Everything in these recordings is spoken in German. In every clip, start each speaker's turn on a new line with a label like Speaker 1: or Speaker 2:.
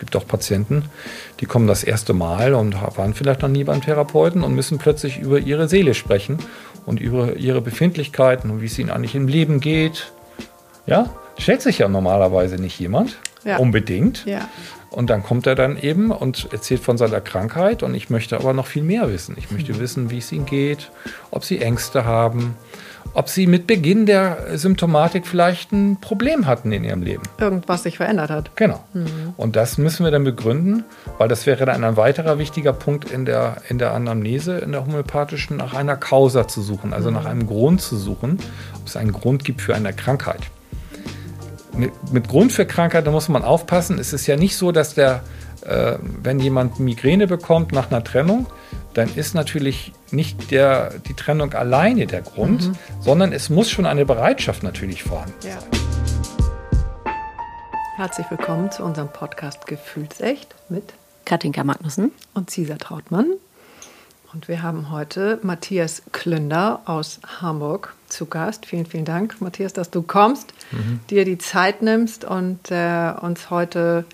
Speaker 1: gibt auch Patienten, die kommen das erste Mal und waren vielleicht noch nie beim Therapeuten und müssen plötzlich über ihre Seele sprechen und über ihre Befindlichkeiten und wie es ihnen eigentlich im Leben geht. Ja, stellt sich ja normalerweise nicht jemand. Ja. Unbedingt. Ja. Und dann kommt er dann eben und erzählt von seiner Krankheit. Und ich möchte aber noch viel mehr wissen. Ich möchte mhm. wissen, wie es ihnen geht, ob sie Ängste haben, ob sie mit Beginn der Symptomatik vielleicht ein Problem hatten in ihrem Leben.
Speaker 2: Irgendwas sich verändert hat.
Speaker 1: Genau. Mhm. Und das müssen wir dann begründen, weil das wäre dann ein weiterer wichtiger Punkt in der, in der Anamnese, in der homöopathischen, nach einer Causa zu suchen, also mhm. nach einem Grund zu suchen, ob es einen Grund gibt für eine Krankheit. Mit, mit Grund für Krankheit, da muss man aufpassen. Es ist ja nicht so, dass der, äh, wenn jemand Migräne bekommt nach einer Trennung, dann ist natürlich nicht der, die Trennung alleine der Grund, mhm. sondern es muss schon eine Bereitschaft natürlich vorhanden sein. Ja.
Speaker 2: Herzlich willkommen zu unserem Podcast Gefühlsecht mit
Speaker 3: Katinka Magnussen
Speaker 2: und Cesar Trautmann. Und wir haben heute Matthias Klünder aus Hamburg zu Gast. Vielen, vielen Dank, Matthias, dass du kommst, mhm. dir die Zeit nimmst und äh, uns heute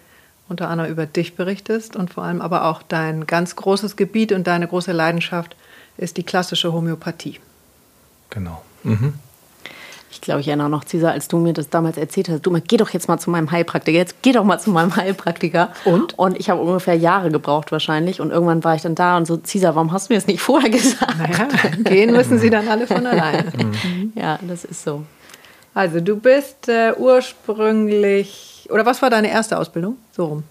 Speaker 2: unter anderem über dich berichtest und vor allem aber auch dein ganz großes Gebiet und deine große Leidenschaft ist die klassische Homöopathie.
Speaker 1: Genau. Mhm.
Speaker 3: Ich glaube, ich erinnere noch, Cesar, als du mir das damals erzählt hast, du, geh doch jetzt mal zu meinem Heilpraktiker, jetzt geh doch mal zu meinem Heilpraktiker. Und? Und ich habe ungefähr Jahre gebraucht wahrscheinlich und irgendwann war ich dann da und so, Cesar, warum hast du mir das nicht vorher gesagt?
Speaker 2: Naja, gehen müssen sie dann alle von alleine.
Speaker 3: Mhm. ja, das ist so.
Speaker 2: Also du bist äh, ursprünglich oder was war deine erste Ausbildung? So rum.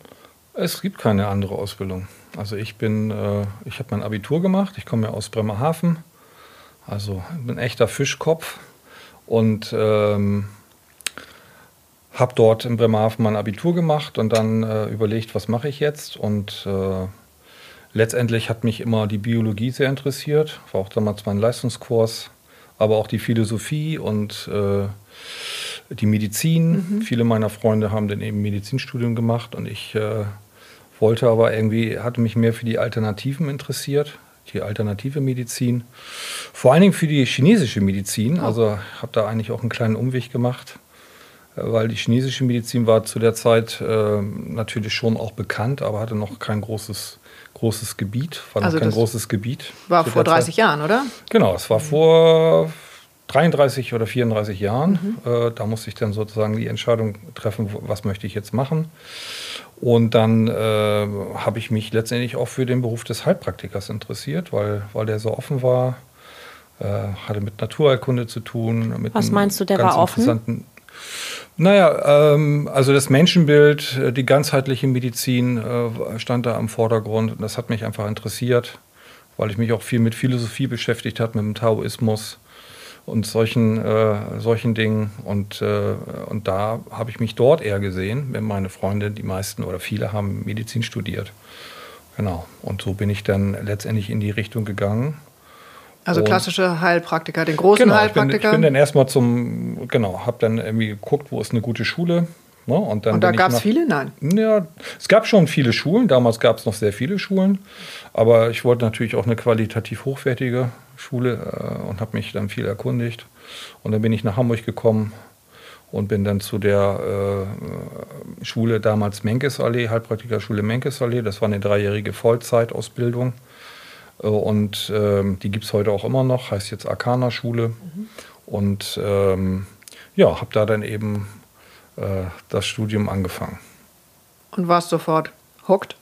Speaker 1: Es gibt keine andere Ausbildung. Also ich bin, äh, ich habe mein Abitur gemacht. Ich komme ja aus Bremerhaven. Also bin ein echter Fischkopf und ähm, habe dort in Bremerhaven mein Abitur gemacht und dann äh, überlegt, was mache ich jetzt und äh, letztendlich hat mich immer die Biologie sehr interessiert, war auch damals mein Leistungskurs, aber auch die Philosophie und äh, die Medizin. Mhm. Viele meiner Freunde haben dann eben Medizinstudium gemacht und ich äh, wollte aber irgendwie, hatte mich mehr für die Alternativen interessiert, die alternative Medizin. Vor allen Dingen für die chinesische Medizin. Oh. Also habe da eigentlich auch einen kleinen Umweg gemacht, äh, weil die chinesische Medizin war zu der Zeit äh, natürlich schon auch bekannt, aber hatte noch kein großes großes Gebiet, war also noch kein großes Gebiet.
Speaker 2: War vor 30 Zeit. Jahren, oder?
Speaker 1: Genau, es war vor 33 oder 34 Jahren. Mhm. Äh, da musste ich dann sozusagen die Entscheidung treffen, was möchte ich jetzt machen. Und dann äh, habe ich mich letztendlich auch für den Beruf des Heilpraktikers interessiert, weil, weil der so offen war. Äh, hatte mit Naturheilkunde zu tun.
Speaker 3: was meinst du, der war offen?
Speaker 1: Naja, ähm, also das Menschenbild, äh, die ganzheitliche Medizin äh, stand da im Vordergrund. Und das hat mich einfach interessiert, weil ich mich auch viel mit Philosophie beschäftigt habe, mit dem Taoismus und solchen, äh, solchen Dingen. Und, äh, und da habe ich mich dort eher gesehen, wenn meine Freunde, die meisten oder viele haben Medizin studiert. Genau. Und so bin ich dann letztendlich in die Richtung gegangen.
Speaker 2: Also klassische Heilpraktiker, den großen
Speaker 1: genau,
Speaker 2: Heilpraktiker.
Speaker 1: Ich bin, ich bin dann erstmal zum, genau, habe dann irgendwie geguckt, wo ist eine gute Schule.
Speaker 2: Ne? Und, und da gab es viele? Nein.
Speaker 1: Ja, es gab schon viele Schulen. Damals gab es noch sehr viele Schulen. Aber ich wollte natürlich auch eine qualitativ hochwertige Schule äh, und habe mich dann viel erkundigt. Und dann bin ich nach Hamburg gekommen und bin dann zu der äh, Schule damals Menkesallee, Heilpraktikerschule Menkesallee. Das war eine dreijährige Vollzeitausbildung. Äh, und ähm, die gibt es heute auch immer noch, heißt jetzt Arcana-Schule. Mhm. Und ähm, ja, habe da dann eben äh, das Studium angefangen.
Speaker 2: Und warst sofort hooked?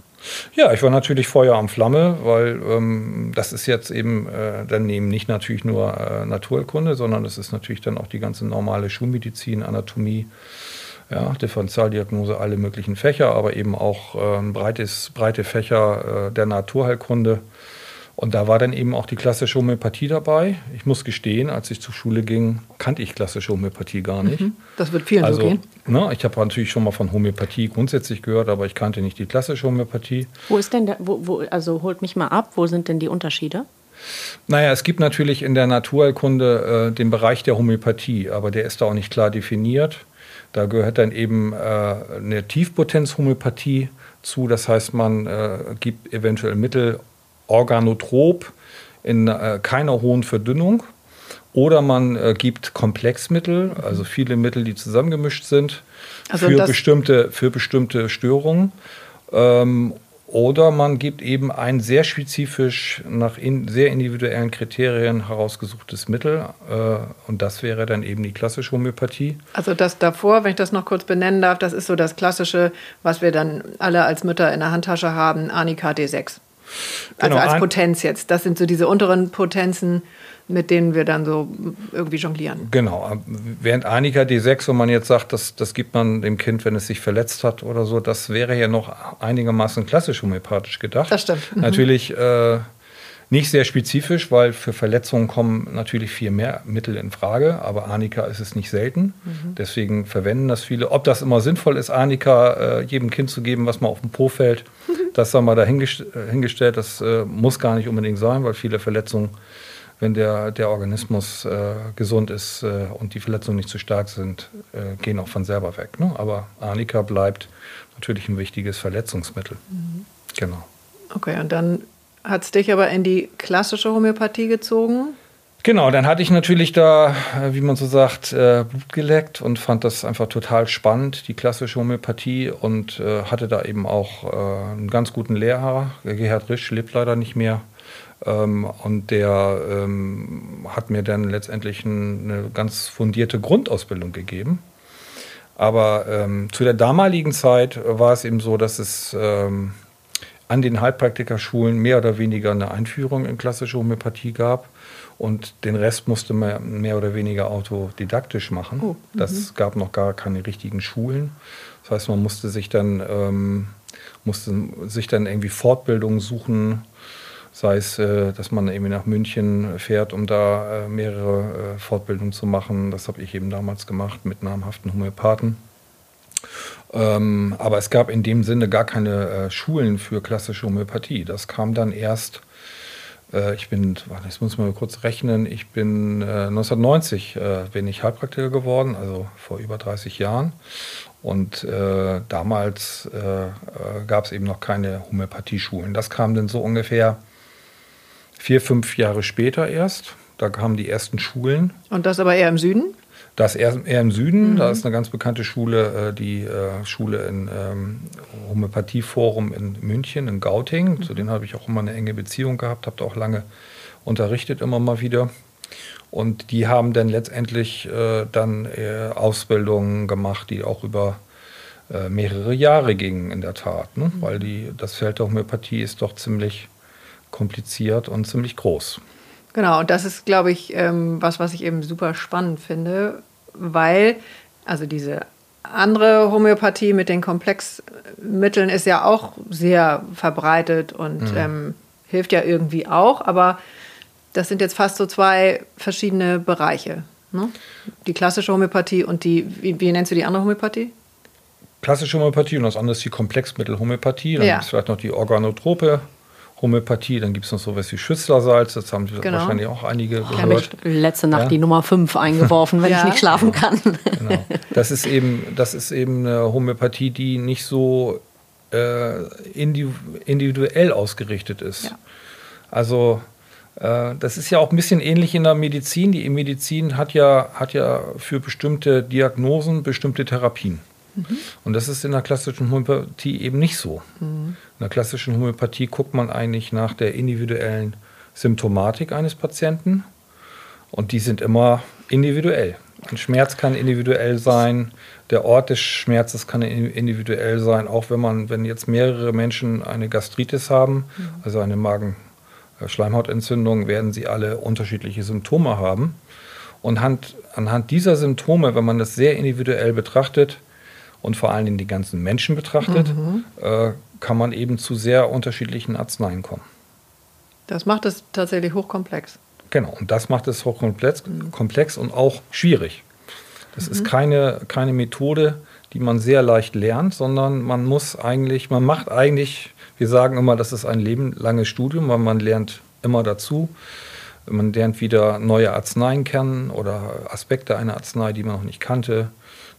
Speaker 1: Ja, ich war natürlich Feuer am Flamme, weil ähm, das ist jetzt eben äh, dann nicht natürlich nur äh, Naturkunde, sondern es ist natürlich dann auch die ganze normale Schulmedizin, Anatomie, ja, Differentialdiagnose, alle möglichen Fächer, aber eben auch äh, breites, breite Fächer äh, der Naturheilkunde. Und da war dann eben auch die klassische Homöopathie dabei. Ich muss gestehen, als ich zur Schule ging, kannte ich klassische Homöopathie gar nicht. Mhm.
Speaker 2: Das wird vielen also, so gehen.
Speaker 1: Ne, ich habe natürlich schon mal von Homöopathie grundsätzlich gehört, aber ich kannte nicht die klassische Homöopathie.
Speaker 3: Wo ist denn der, wo, wo, also holt mich mal ab, wo sind denn die Unterschiede?
Speaker 1: Naja, es gibt natürlich in der Naturheilkunde äh, den Bereich der Homöopathie, aber der ist da auch nicht klar definiert. Da gehört dann eben äh, eine Tiefpotenz-Homöopathie zu. Das heißt, man äh, gibt eventuell Mittel organotrop in äh, keiner hohen Verdünnung. Oder man äh, gibt Komplexmittel, also viele Mittel, die zusammengemischt sind, also für, bestimmte, für bestimmte Störungen. Ähm, oder man gibt eben ein sehr spezifisch nach in, sehr individuellen Kriterien herausgesuchtes Mittel. Äh, und das wäre dann eben die klassische Homöopathie.
Speaker 2: Also das davor, wenn ich das noch kurz benennen darf, das ist so das Klassische, was wir dann alle als Mütter in der Handtasche haben, Anika D6. Also genau, als Potenz jetzt. Das sind so diese unteren Potenzen mit denen wir dann so irgendwie jonglieren.
Speaker 1: Genau. Während Anika D6, wenn man jetzt sagt, das, das gibt man dem Kind, wenn es sich verletzt hat oder so, das wäre ja noch einigermaßen klassisch homöopathisch gedacht.
Speaker 2: Das stimmt.
Speaker 1: Mhm. Natürlich äh, nicht sehr spezifisch, weil für Verletzungen kommen natürlich viel mehr Mittel in Frage, aber Anika ist es nicht selten. Mhm. Deswegen verwenden das viele. Ob das immer sinnvoll ist, Anika äh, jedem Kind zu geben, was mal auf den Po fällt, das haben wir da hingestellt. Das äh, muss gar nicht unbedingt sein, weil viele Verletzungen wenn der, der Organismus äh, gesund ist äh, und die Verletzungen nicht zu stark sind, äh, gehen auch von selber weg. Ne? Aber Arnika bleibt natürlich ein wichtiges Verletzungsmittel. Mhm. Genau.
Speaker 2: Okay, und dann hat es dich aber in die klassische Homöopathie gezogen?
Speaker 1: Genau, dann hatte ich natürlich da, äh, wie man so sagt, äh, Blut geleckt und fand das einfach total spannend, die klassische Homöopathie und äh, hatte da eben auch einen ganz guten Lehrer. Gerhard Risch lebt leider nicht mehr. Ähm, und der ähm, hat mir dann letztendlich ein, eine ganz fundierte Grundausbildung gegeben. Aber ähm, zu der damaligen Zeit war es eben so, dass es an den Heilpraktikerschulen mehr oder weniger eine Einführung in klassische Homöopathie gab. Und den Rest musste man mehr oder weniger autodidaktisch machen. Oh, das mhm. gab noch gar keine richtigen Schulen. Das heißt, man musste sich dann, ähm, musste sich dann irgendwie Fortbildungen suchen, Sei es, äh, dass man eben nach München fährt, um da äh, mehrere äh, Fortbildungen zu machen. Das habe ich eben damals gemacht mit namhaften Homöopathen. Ähm, aber es gab in dem Sinne gar keine Schulen für klassische Homöopathie. Das kam dann erst ich bin, warte, jetzt muss mal kurz rechnen, ich bin 1990 bin ich Heilpraktiker geworden, also vor über 30 Jahren. Und äh, damals äh, gab es eben noch keine Homöopathieschulen. Das kam dann so ungefähr vier, fünf Jahre später erst. Da kamen die ersten Schulen.
Speaker 2: Und das aber eher im Süden?
Speaker 1: Das eher, eher im Süden. Mhm. Da ist eine ganz bekannte Schule, äh, die äh, Schule in ähm, Homöopathieforum in München, in Gauting. Mhm. Zu denen habe ich auch immer eine enge Beziehung gehabt, habe da auch lange unterrichtet, immer mal wieder. Und die haben dann letztendlich äh, dann äh, Ausbildungen gemacht, die auch über äh, mehrere Jahre gingen, in der Tat. Ne? Mhm. Weil die, das Feld der Homöopathie ist doch ziemlich kompliziert und ziemlich groß.
Speaker 2: Genau, und das ist, glaube ich, ähm, was, was ich eben super spannend finde, weil, also diese andere Homöopathie mit den Komplexmitteln ist ja auch sehr verbreitet und mhm. ähm, hilft ja irgendwie auch, aber das sind jetzt fast so zwei verschiedene Bereiche. Ne? Die klassische Homöopathie und die, wie, wie nennst du die andere Homöopathie?
Speaker 1: Klassische Homöopathie und das andere ist die Komplexmittelhomöopathie. Dann ja. gibt es vielleicht noch die Organotrope Homöopathie. Dann gibt es noch sowas wie Schüsslersalz, das haben genau. wahrscheinlich auch einige gehört. Ich habe
Speaker 3: letzte Nacht ja? die Nummer 5 eingeworfen, wenn ja. ich nicht schlafen kann.
Speaker 1: Genau. Das, ist eben, das ist eben eine Homöopathie, die nicht so äh, individuell ausgerichtet ist. Ja. Also äh, das ist ja auch ein bisschen ähnlich in der Medizin. Die Medizin hat ja, hat ja für bestimmte Diagnosen bestimmte Therapien. Mhm. Und das ist in der klassischen Homöopathie eben nicht so. Mhm. In der klassischen Homöopathie guckt man eigentlich nach der individuellen Symptomatik eines Patienten und die sind immer individuell. Ein Schmerz kann individuell sein, der Ort des Schmerzes kann individuell sein, auch wenn man, wenn jetzt mehrere Menschen eine Gastritis haben, mhm. also eine Magen-Schleimhautentzündung, werden sie alle unterschiedliche Symptome haben. Und anhand dieser Symptome, wenn man das sehr individuell betrachtet, und vor allen Dingen die ganzen Menschen betrachtet, mhm. äh, kann man eben zu sehr unterschiedlichen Arzneien kommen.
Speaker 2: Das macht es tatsächlich hochkomplex.
Speaker 1: Genau, und das macht es hochkomplex mhm. komplex und auch schwierig. Das mhm. ist keine, keine Methode, die man sehr leicht lernt, sondern man muss eigentlich, man macht eigentlich, wir sagen immer, das ist ein lebenlanges Studium, weil man lernt immer dazu. Man lernt wieder neue Arzneien kennen oder Aspekte einer Arznei, die man noch nicht kannte.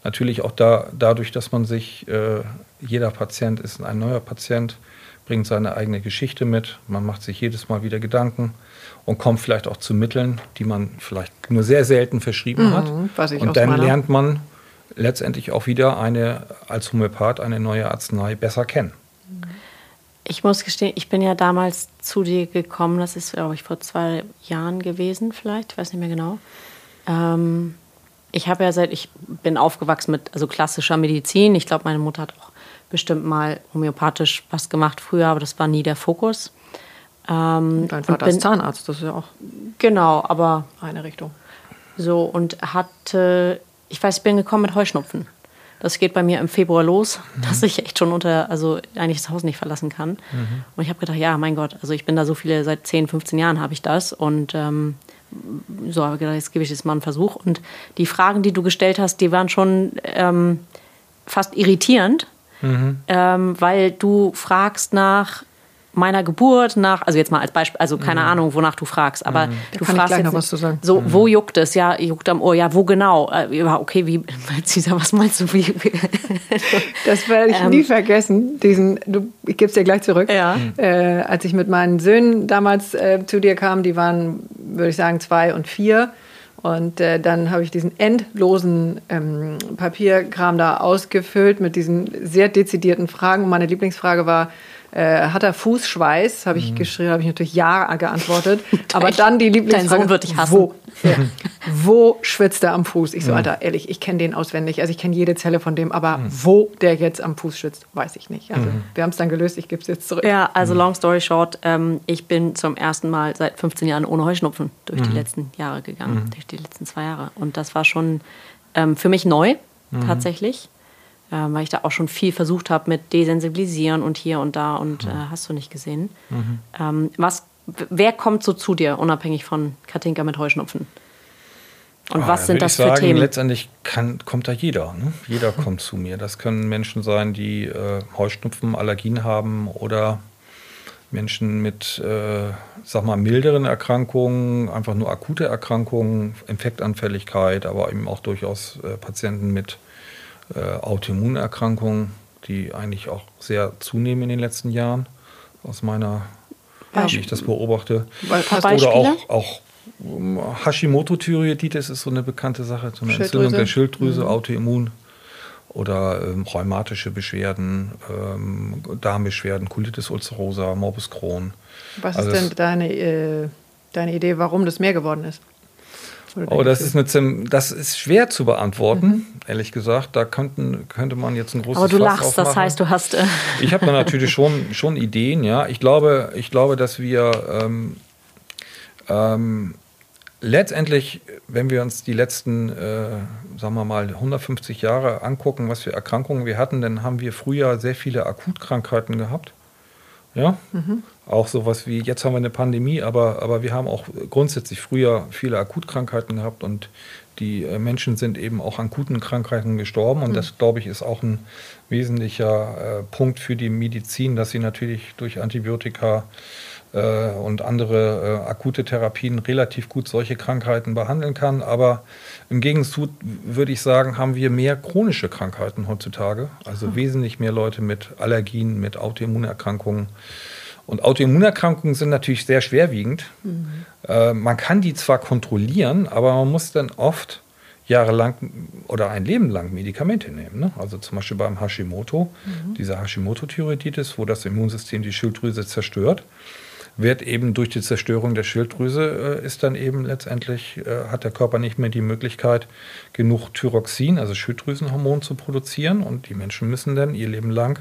Speaker 1: Natürlich auch da, dadurch, dass man sich, äh, jeder Patient ist ein neuer Patient, bringt seine eigene Geschichte mit. Man macht sich jedes Mal wieder Gedanken und kommt vielleicht auch zu Mitteln, die man vielleicht nur sehr selten verschrieben mhm, hat. und dann lernt man letztendlich auch wieder eine, als Homöopath eine neue Arznei besser kennen.
Speaker 3: Ich muss gestehen, ich bin ja damals zu dir gekommen, das ist, glaube ich, vor zwei Jahren gewesen, vielleicht, ich weiß nicht mehr genau. Ähm, ich habe ja seit, ich bin aufgewachsen mit also klassischer Medizin. Ich glaube, meine Mutter hat auch bestimmt mal homöopathisch was gemacht früher, aber das war nie der Fokus.
Speaker 2: Ähm, Dein Vater bin, ist Zahnarzt, das ist ja auch.
Speaker 3: Genau, aber.
Speaker 2: Eine Richtung.
Speaker 3: So, und hatte, ich weiß, ich bin gekommen mit Heuschnupfen. Das geht bei mir im Februar los, mhm. dass ich echt schon unter, also eigentlich das Haus nicht verlassen kann. Mhm. Und ich habe gedacht, ja, mein Gott, also ich bin da so viele, seit 10, 15 Jahren habe ich das. Und ähm, so habe ich gedacht, jetzt gebe ich jetzt mal einen Versuch. Und die Fragen, die du gestellt hast, die waren schon ähm, fast irritierend, mhm. ähm, weil du fragst nach meiner Geburt nach, also jetzt mal als Beispiel, also keine mhm. Ahnung, wonach du fragst, aber mhm. du fragst jetzt,
Speaker 2: noch was zu sagen.
Speaker 3: so, mhm. wo juckt es? Ja, juckt am Ohr. Ja, wo genau? Äh, ja, okay, wie, Cesar, was meinst du? Wie,
Speaker 2: das werde ich ähm, nie vergessen. Diesen, du, ich gebe es dir gleich zurück.
Speaker 3: Ja.
Speaker 2: Äh, als ich mit meinen Söhnen damals äh, zu dir kam, die waren, würde ich sagen, zwei und vier. Und äh, dann habe ich diesen endlosen ähm, Papierkram da ausgefüllt mit diesen sehr dezidierten Fragen. Meine Lieblingsfrage war, äh, hat er Fußschweiß? Habe ich mhm. geschrieben, habe ich natürlich ja geantwortet. Aber dann die Lieblingsfrage.
Speaker 3: Dein Sohn wird dich hassen.
Speaker 2: Wo, ja, wo schwitzt er am Fuß? Ich so, mhm. Alter, ehrlich, ich kenne den auswendig. Also ich kenne jede Zelle von dem, aber mhm. wo der jetzt am Fuß schwitzt, weiß ich nicht. Also mhm. wir haben es dann gelöst, ich gebe es jetzt zurück.
Speaker 3: Ja, also mhm. long story short, ähm, ich bin zum ersten Mal seit 15 Jahren ohne Heuschnupfen durch die mhm. letzten Jahre gegangen, durch die letzten zwei Jahre. Und das war schon ähm, für mich neu, tatsächlich weil ich da auch schon viel versucht habe mit Desensibilisieren und hier und da und mhm. äh, hast du nicht gesehen. Mhm. Ähm, was, wer kommt so zu dir, unabhängig von Katinka mit Heuschnupfen? Und ah, was sind das für sagen, Themen?
Speaker 1: Letztendlich kann, kommt da jeder. Ne? Jeder mhm. kommt zu mir. Das können Menschen sein, die äh, Heuschnupfen, Allergien haben oder Menschen mit, äh, sag mal, milderen Erkrankungen, einfach nur akute Erkrankungen, Infektanfälligkeit, aber eben auch durchaus äh, Patienten mit äh, Autoimmunerkrankungen, die eigentlich auch sehr zunehmen in den letzten Jahren, aus meiner, ja. wie ich das beobachte. Oder auch, auch ähm, Hashimoto-Thyreoiditis ist so eine bekannte Sache, so eine Entzündung der Schilddrüse, mhm. Autoimmun oder ähm, rheumatische Beschwerden, ähm, Darmbeschwerden, Colitis ulcerosa, Morbus Crohn.
Speaker 2: Was also ist denn deine, äh, deine Idee, warum das mehr geworden ist?
Speaker 1: Oh, das ist, eine, das ist schwer zu beantworten, mhm. ehrlich gesagt. Da könnten, könnte man jetzt ein großes
Speaker 3: Aber du
Speaker 1: Fass
Speaker 3: lachst, aufmachen. das heißt, du hast. Äh
Speaker 1: ich habe da natürlich schon, schon Ideen, ja. Ich glaube, ich glaube dass wir ähm, ähm, letztendlich, wenn wir uns die letzten, äh, sagen wir mal, 150 Jahre angucken, was für Erkrankungen wir hatten, dann haben wir früher sehr viele Akutkrankheiten gehabt. Ja, mhm. Auch sowas wie, jetzt haben wir eine Pandemie, aber, aber wir haben auch grundsätzlich früher viele Akutkrankheiten gehabt und die äh, Menschen sind eben auch an akuten Krankheiten gestorben. Und mhm. das, glaube ich, ist auch ein wesentlicher äh, Punkt für die Medizin, dass sie natürlich durch Antibiotika äh, und andere äh, akute Therapien relativ gut solche Krankheiten behandeln kann. Aber im Gegenzug würde ich sagen, haben wir mehr chronische Krankheiten heutzutage. Also mhm. wesentlich mehr Leute mit Allergien, mit Autoimmunerkrankungen. Und Autoimmunerkrankungen sind natürlich sehr schwerwiegend. Mhm. Äh, man kann die zwar kontrollieren, aber man muss dann oft jahrelang oder ein Leben lang Medikamente nehmen. Ne? Also zum Beispiel beim Hashimoto, mhm. dieser Hashimoto-Thyreoiditis, wo das Immunsystem die Schilddrüse zerstört wird eben durch die Zerstörung der Schilddrüse äh, ist dann eben letztendlich, äh, hat der Körper nicht mehr die Möglichkeit, genug Thyroxin, also Schilddrüsenhormon zu produzieren und die Menschen müssen dann ihr Leben lang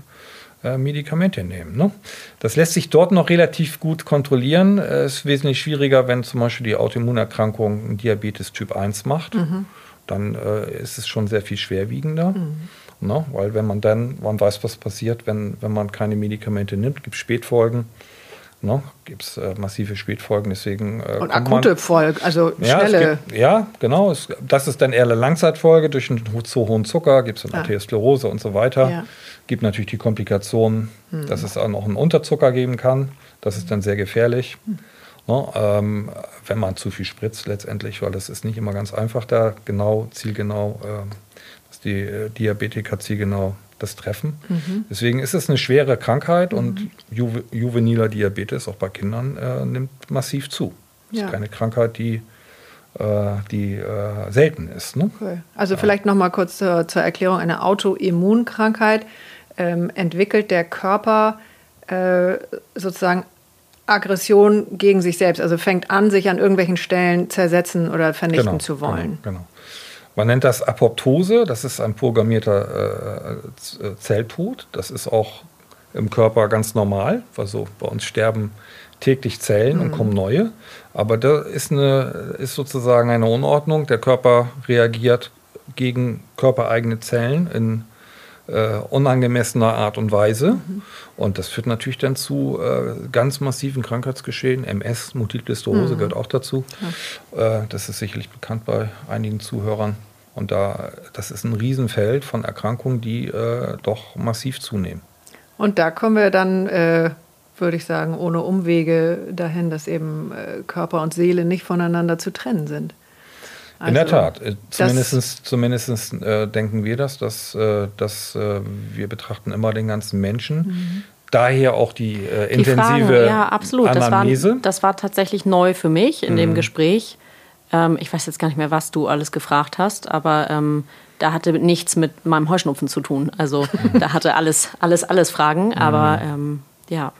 Speaker 1: äh, Medikamente nehmen. Ne? Das lässt sich dort noch relativ gut kontrollieren. Es ist wesentlich schwieriger, wenn zum Beispiel die Autoimmunerkrankung Diabetes Typ 1 macht. Mhm. Dann äh, ist es schon sehr viel schwerwiegender. Mhm. Ne? Weil wenn man dann, man weiß, was passiert, wenn, wenn man keine Medikamente nimmt, gibt es Spätfolgen. Ne? Gibt es äh, massive Spätfolgen, deswegen.
Speaker 2: Äh, und akute Folgen, also schnelle.
Speaker 1: Gibt, ja, genau. Es, das ist dann eher eine Langzeitfolge durch einen zu hohen Zucker, gibt es dann ah. Arteriosklerose und so weiter. Ja. Gibt natürlich die Komplikationen, hm. dass es auch noch einen Unterzucker geben kann. Das ist dann sehr gefährlich. Hm. Ne? Ähm, wenn man zu viel spritzt letztendlich, weil das ist nicht immer ganz einfach, da genau, zielgenau, äh, dass die äh, Diabetiker zielgenau das Treffen. Mhm. Deswegen ist es eine schwere Krankheit und Ju juveniler Diabetes auch bei Kindern äh, nimmt massiv zu. Das ja. ist keine Krankheit, die, äh, die äh, selten ist. Ne?
Speaker 2: Okay. Also ja. vielleicht noch mal kurz zur, zur Erklärung: Eine Autoimmunkrankheit ähm, entwickelt der Körper äh, sozusagen Aggression gegen sich selbst, also fängt an, sich an irgendwelchen Stellen zersetzen oder vernichten
Speaker 1: Genau,
Speaker 2: zu wollen.
Speaker 1: Genau, genau. Man nennt das Apoptose, das ist ein programmierter äh, äh, Zelltod. Das ist auch im Körper ganz normal. Also bei uns sterben täglich Zellen und kommen neue. Aber da ist, eine, ist sozusagen eine Unordnung. Der Körper reagiert gegen körpereigene Zellen in äh, unangemessener Art und Weise. Und das führt natürlich dann zu äh, ganz massiven Krankheitsgeschehen. MS, Multiple Sklerose gehört auch dazu. Äh, das ist sicherlich bekannt bei einigen Zuhörern. Und da, das ist ein Riesenfeld von Erkrankungen, die äh, doch massiv zunehmen.
Speaker 2: Und da kommen wir dann, äh, würde ich sagen, ohne Umwege dahin, dass eben Körper und Seele nicht voneinander zu trennen sind.
Speaker 1: In der
Speaker 2: Also,
Speaker 1: Tat. Äh,
Speaker 2: das-
Speaker 1: Zumindest, zumindest äh, denken wir das, dass, äh, dass äh, wir betrachten immer den ganzen Menschen. Daher auch die äh,
Speaker 3: Die Fragen,
Speaker 1: intensive
Speaker 3: ja, absolut. Das war, das war tatsächlich neu für mich in
Speaker 1: Mhm.
Speaker 3: dem Gespräch. Ähm, ich weiß jetzt gar nicht mehr, was du alles gefragt hast, aber ähm, da hatte nichts mit meinem Heuschnupfen zu tun. Also
Speaker 1: Mhm.
Speaker 3: da hatte alles, alles, alles Fragen, aber ähm, ja.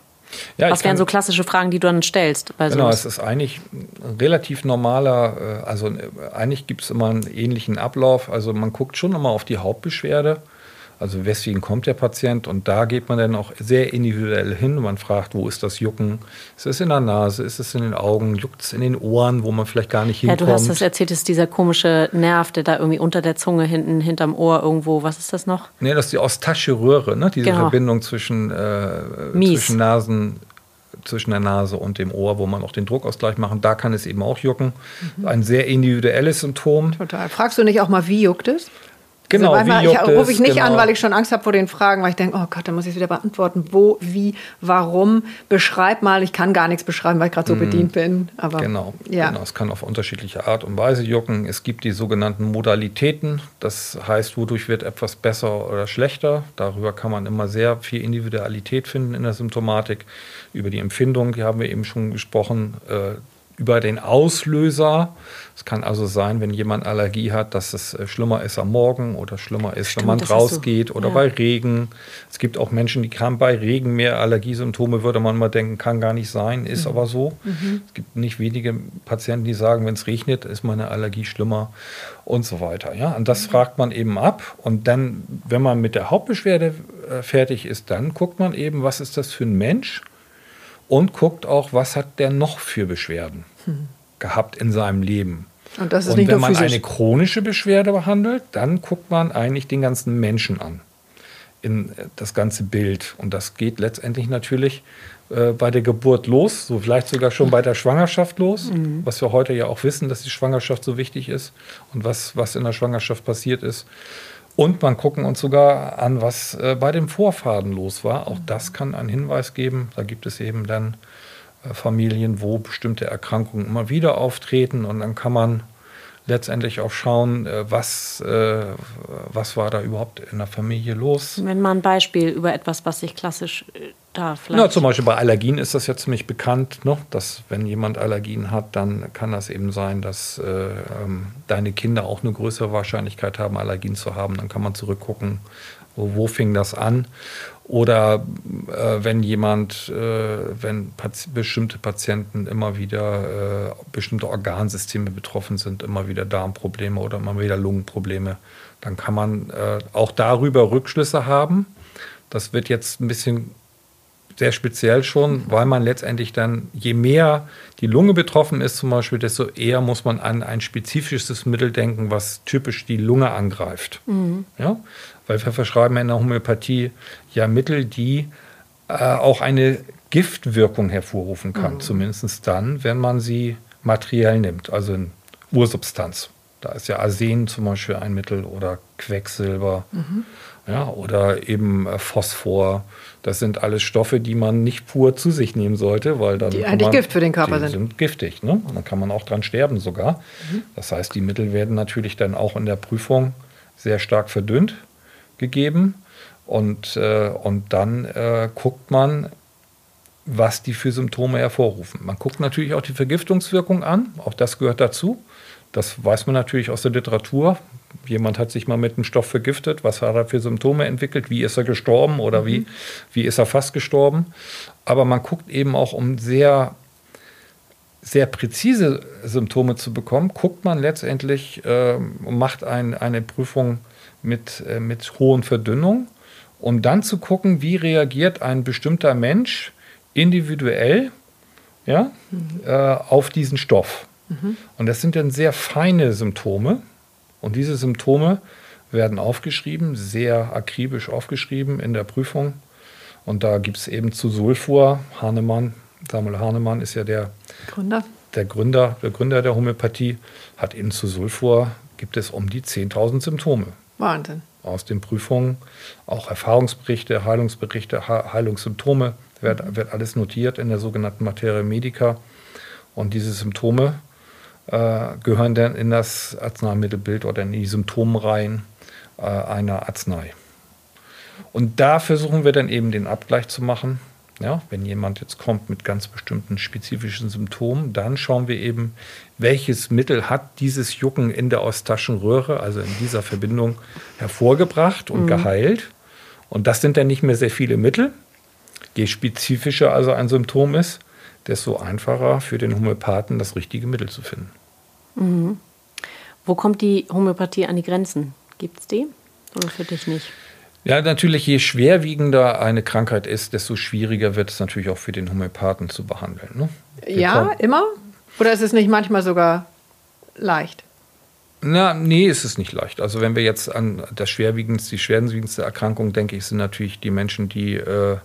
Speaker 1: Ja,
Speaker 3: was wären so klassische Fragen, die du dann stellst
Speaker 1: Genau,
Speaker 3: sowas?
Speaker 1: es ist eigentlich ein relativ normaler, äh, also äh, eigentlich gibt es immer einen ähnlichen Ablauf. Also man guckt schon immer auf die Hauptbeschwerde. Also weswegen kommt der Patient und da geht man dann auch sehr individuell hin. Man fragt, wo ist das Jucken? Ist es in der Nase? Ist es in den Augen? Juckt es in den Ohren, wo man vielleicht gar nicht
Speaker 3: Ja,
Speaker 1: hinkommt?
Speaker 3: du hast das erzählt, ist dieser komische Nerv, der da irgendwie unter der Zunge hinten, hinterm Ohr irgendwo, was ist das noch?
Speaker 1: Nee, das ist die Ostasche Röhre, ne? diese
Speaker 3: Genau.
Speaker 1: Verbindung zwischen, äh, zwischen Nasen, zwischen der Nase und dem Ohr, wo man auch den Druckausgleich machen. Da kann es eben auch jucken.
Speaker 3: Mhm.
Speaker 1: Ein sehr individuelles Symptom.
Speaker 2: Total. Fragst du nicht auch mal, wie juckt es?
Speaker 1: Genau,
Speaker 2: also manchmal
Speaker 1: wie juckt
Speaker 2: ich, rufe ich nicht
Speaker 1: Genau.
Speaker 2: an, weil ich schon Angst habe vor den Fragen, weil ich denke, oh Gott, dann muss ich es wieder beantworten. Wo, wie, warum? Beschreib mal. Ich kann gar nichts beschreiben, weil ich gerade so bedient bin. Aber
Speaker 1: Genau,
Speaker 2: ja.
Speaker 1: genau. Es kann auf unterschiedliche Art und Weise jucken. Es gibt die sogenannten Modalitäten. Das heißt, wodurch wird etwas besser oder schlechter. Darüber kann man immer sehr viel Individualität finden in der Symptomatik. Über die Empfindung, die haben wir eben schon gesprochen. Über den Auslöser. Es kann also sein, wenn jemand Allergie hat, dass es äh, schlimmer ist am Morgen oder schlimmer ist,
Speaker 3: Stimmt,
Speaker 1: wenn man rausgeht oder
Speaker 3: Ja.
Speaker 1: bei Regen. Es gibt auch Menschen, die haben bei Regen mehr Allergiesymptome, würde man mal denken, kann gar nicht sein, ist aber so. Es gibt nicht wenige Patienten, die sagen, wenn es regnet, ist meine Allergie schlimmer und so weiter. Ja? Und das fragt man eben ab. Und dann, wenn man mit der Hauptbeschwerde äh, fertig ist, dann guckt man eben, was ist das für ein Mensch und guckt auch, was hat der noch für Beschwerden gehabt in seinem Leben.
Speaker 2: Und das ist
Speaker 1: und wenn man
Speaker 2: physisch.
Speaker 1: eine chronische Beschwerde behandelt, dann guckt man eigentlich den ganzen Menschen an, in äh, das ganze Bild. Und das geht letztendlich natürlich äh, bei der Geburt los, so vielleicht sogar schon bei der Schwangerschaft los,
Speaker 2: Mhm.
Speaker 1: was wir heute ja auch wissen, dass die Schwangerschaft so wichtig ist und was, was in der Schwangerschaft passiert ist. Und man gucken uns sogar an, was äh, bei dem Vorfahren los war. Auch das kann einen Hinweis geben. Da gibt es eben dann äh, Familien, wo bestimmte Erkrankungen immer wieder auftreten und dann kann man letztendlich auch schauen, äh, was, äh, was war da überhaupt in der Familie los.
Speaker 3: Wenn mal ein Beispiel über etwas, was sich klassisch äh, da vielleicht.
Speaker 1: Ja, zum Beispiel bei Allergien ist das ja ziemlich bekannt, ne? dass wenn jemand Allergien hat, dann kann das eben sein, dass äh, ähm, deine Kinder auch eine größere Wahrscheinlichkeit haben, Allergien zu haben. Dann kann man zurückgucken, wo, wo fing das an. Oder äh, wenn jemand, äh, wenn Pati bestimmte Patienten immer wieder, äh, bestimmte Organsysteme betroffen sind, immer wieder Darmprobleme oder immer wieder Lungenprobleme, dann kann man äh, auch darüber Rückschlüsse haben. Das wird jetzt ein bisschen sehr speziell schon, weil man letztendlich dann, je mehr die Lunge betroffen ist zum Beispiel, desto eher muss man an ein spezifisches Mittel denken, was typisch die Lunge angreift. Ja? Weil wir verschreiben in der Homöopathie ja Mittel, die äh, auch eine Giftwirkung hervorrufen kann, zumindest dann, wenn man sie materiell nimmt, also in Ursubstanz. Da ist ja Arsen zum Beispiel ein Mittel oder Quecksilber ja, oder eben äh, Phosphor. Das sind alles Stoffe, die man nicht pur zu sich nehmen sollte, weil dann
Speaker 2: Die
Speaker 1: kann
Speaker 2: eigentlich
Speaker 1: man,
Speaker 2: Gift für den Körper
Speaker 1: die
Speaker 2: sind.
Speaker 1: sind giftig. Ne? Und dann kann man auch dran sterben sogar. Das heißt, die Mittel werden natürlich dann auch in der Prüfung sehr stark verdünnt gegeben. Und, äh, und dann äh, guckt man, was die für Symptome hervorrufen. Man guckt natürlich auch die Vergiftungswirkung an, auch das gehört dazu. Das weiß man natürlich aus der Literatur. Jemand hat sich mal mit einem Stoff vergiftet. Was hat er für Symptome entwickelt? Wie ist er gestorben oder mhm. wie, wie ist er fast gestorben? Aber man guckt eben auch, um sehr, sehr präzise Symptome zu bekommen, guckt man letztendlich äh, und macht ein, eine Prüfung mit, äh, mit hohen Verdünnung, um dann zu gucken, wie reagiert ein bestimmter Mensch individuell ja, mhm. äh, auf diesen Stoff. Mhm. Und das sind dann sehr feine Symptome. Und diese Symptome werden aufgeschrieben, sehr akribisch aufgeschrieben in der Prüfung. Und da gibt es eben zu Sulfur, Hahnemann, Samuel Hahnemann ist ja der Gründer. Der Gründer, der Gründer der Homöopathie, hat eben zu Sulfur gibt es um die 10.000 Symptome.
Speaker 2: Wahnsinn.
Speaker 1: Aus den Prüfungen, auch Erfahrungsberichte, Heilungsberichte, Heilungssymptome, wird, wird alles notiert in der sogenannten Materia Medica. Und diese Symptome äh, gehören dann in das Arzneimittelbild oder in die Symptomreihen äh, einer Arznei. Und da versuchen wir dann eben den Abgleich zu machen. Ja, wenn jemand jetzt kommt mit ganz bestimmten spezifischen Symptomen, dann schauen wir eben, welches Mittel hat dieses Jucken in der Osttaschenröhre, also in dieser Verbindung, hervorgebracht und mhm. geheilt. Und das sind dann nicht mehr sehr viele Mittel. Je spezifischer also ein Symptom ist, desto einfacher für den Homöopathen das richtige Mittel zu finden.
Speaker 3: Mhm. Wo kommt die Homöopathie an die Grenzen? Gibt es die oder für dich nicht?
Speaker 1: Ja, natürlich, je schwerwiegender eine Krankheit ist, desto schwieriger wird es natürlich auch für den Homöopathen zu behandeln. Ne?
Speaker 2: Ja, immer? Oder ist es nicht manchmal sogar leicht?
Speaker 1: Na, nee, ist es nicht leicht. Also wenn wir jetzt an das schwerwiegendste, die schwerwiegendste Erkrankung denke ich, sind natürlich die Menschen, die äh,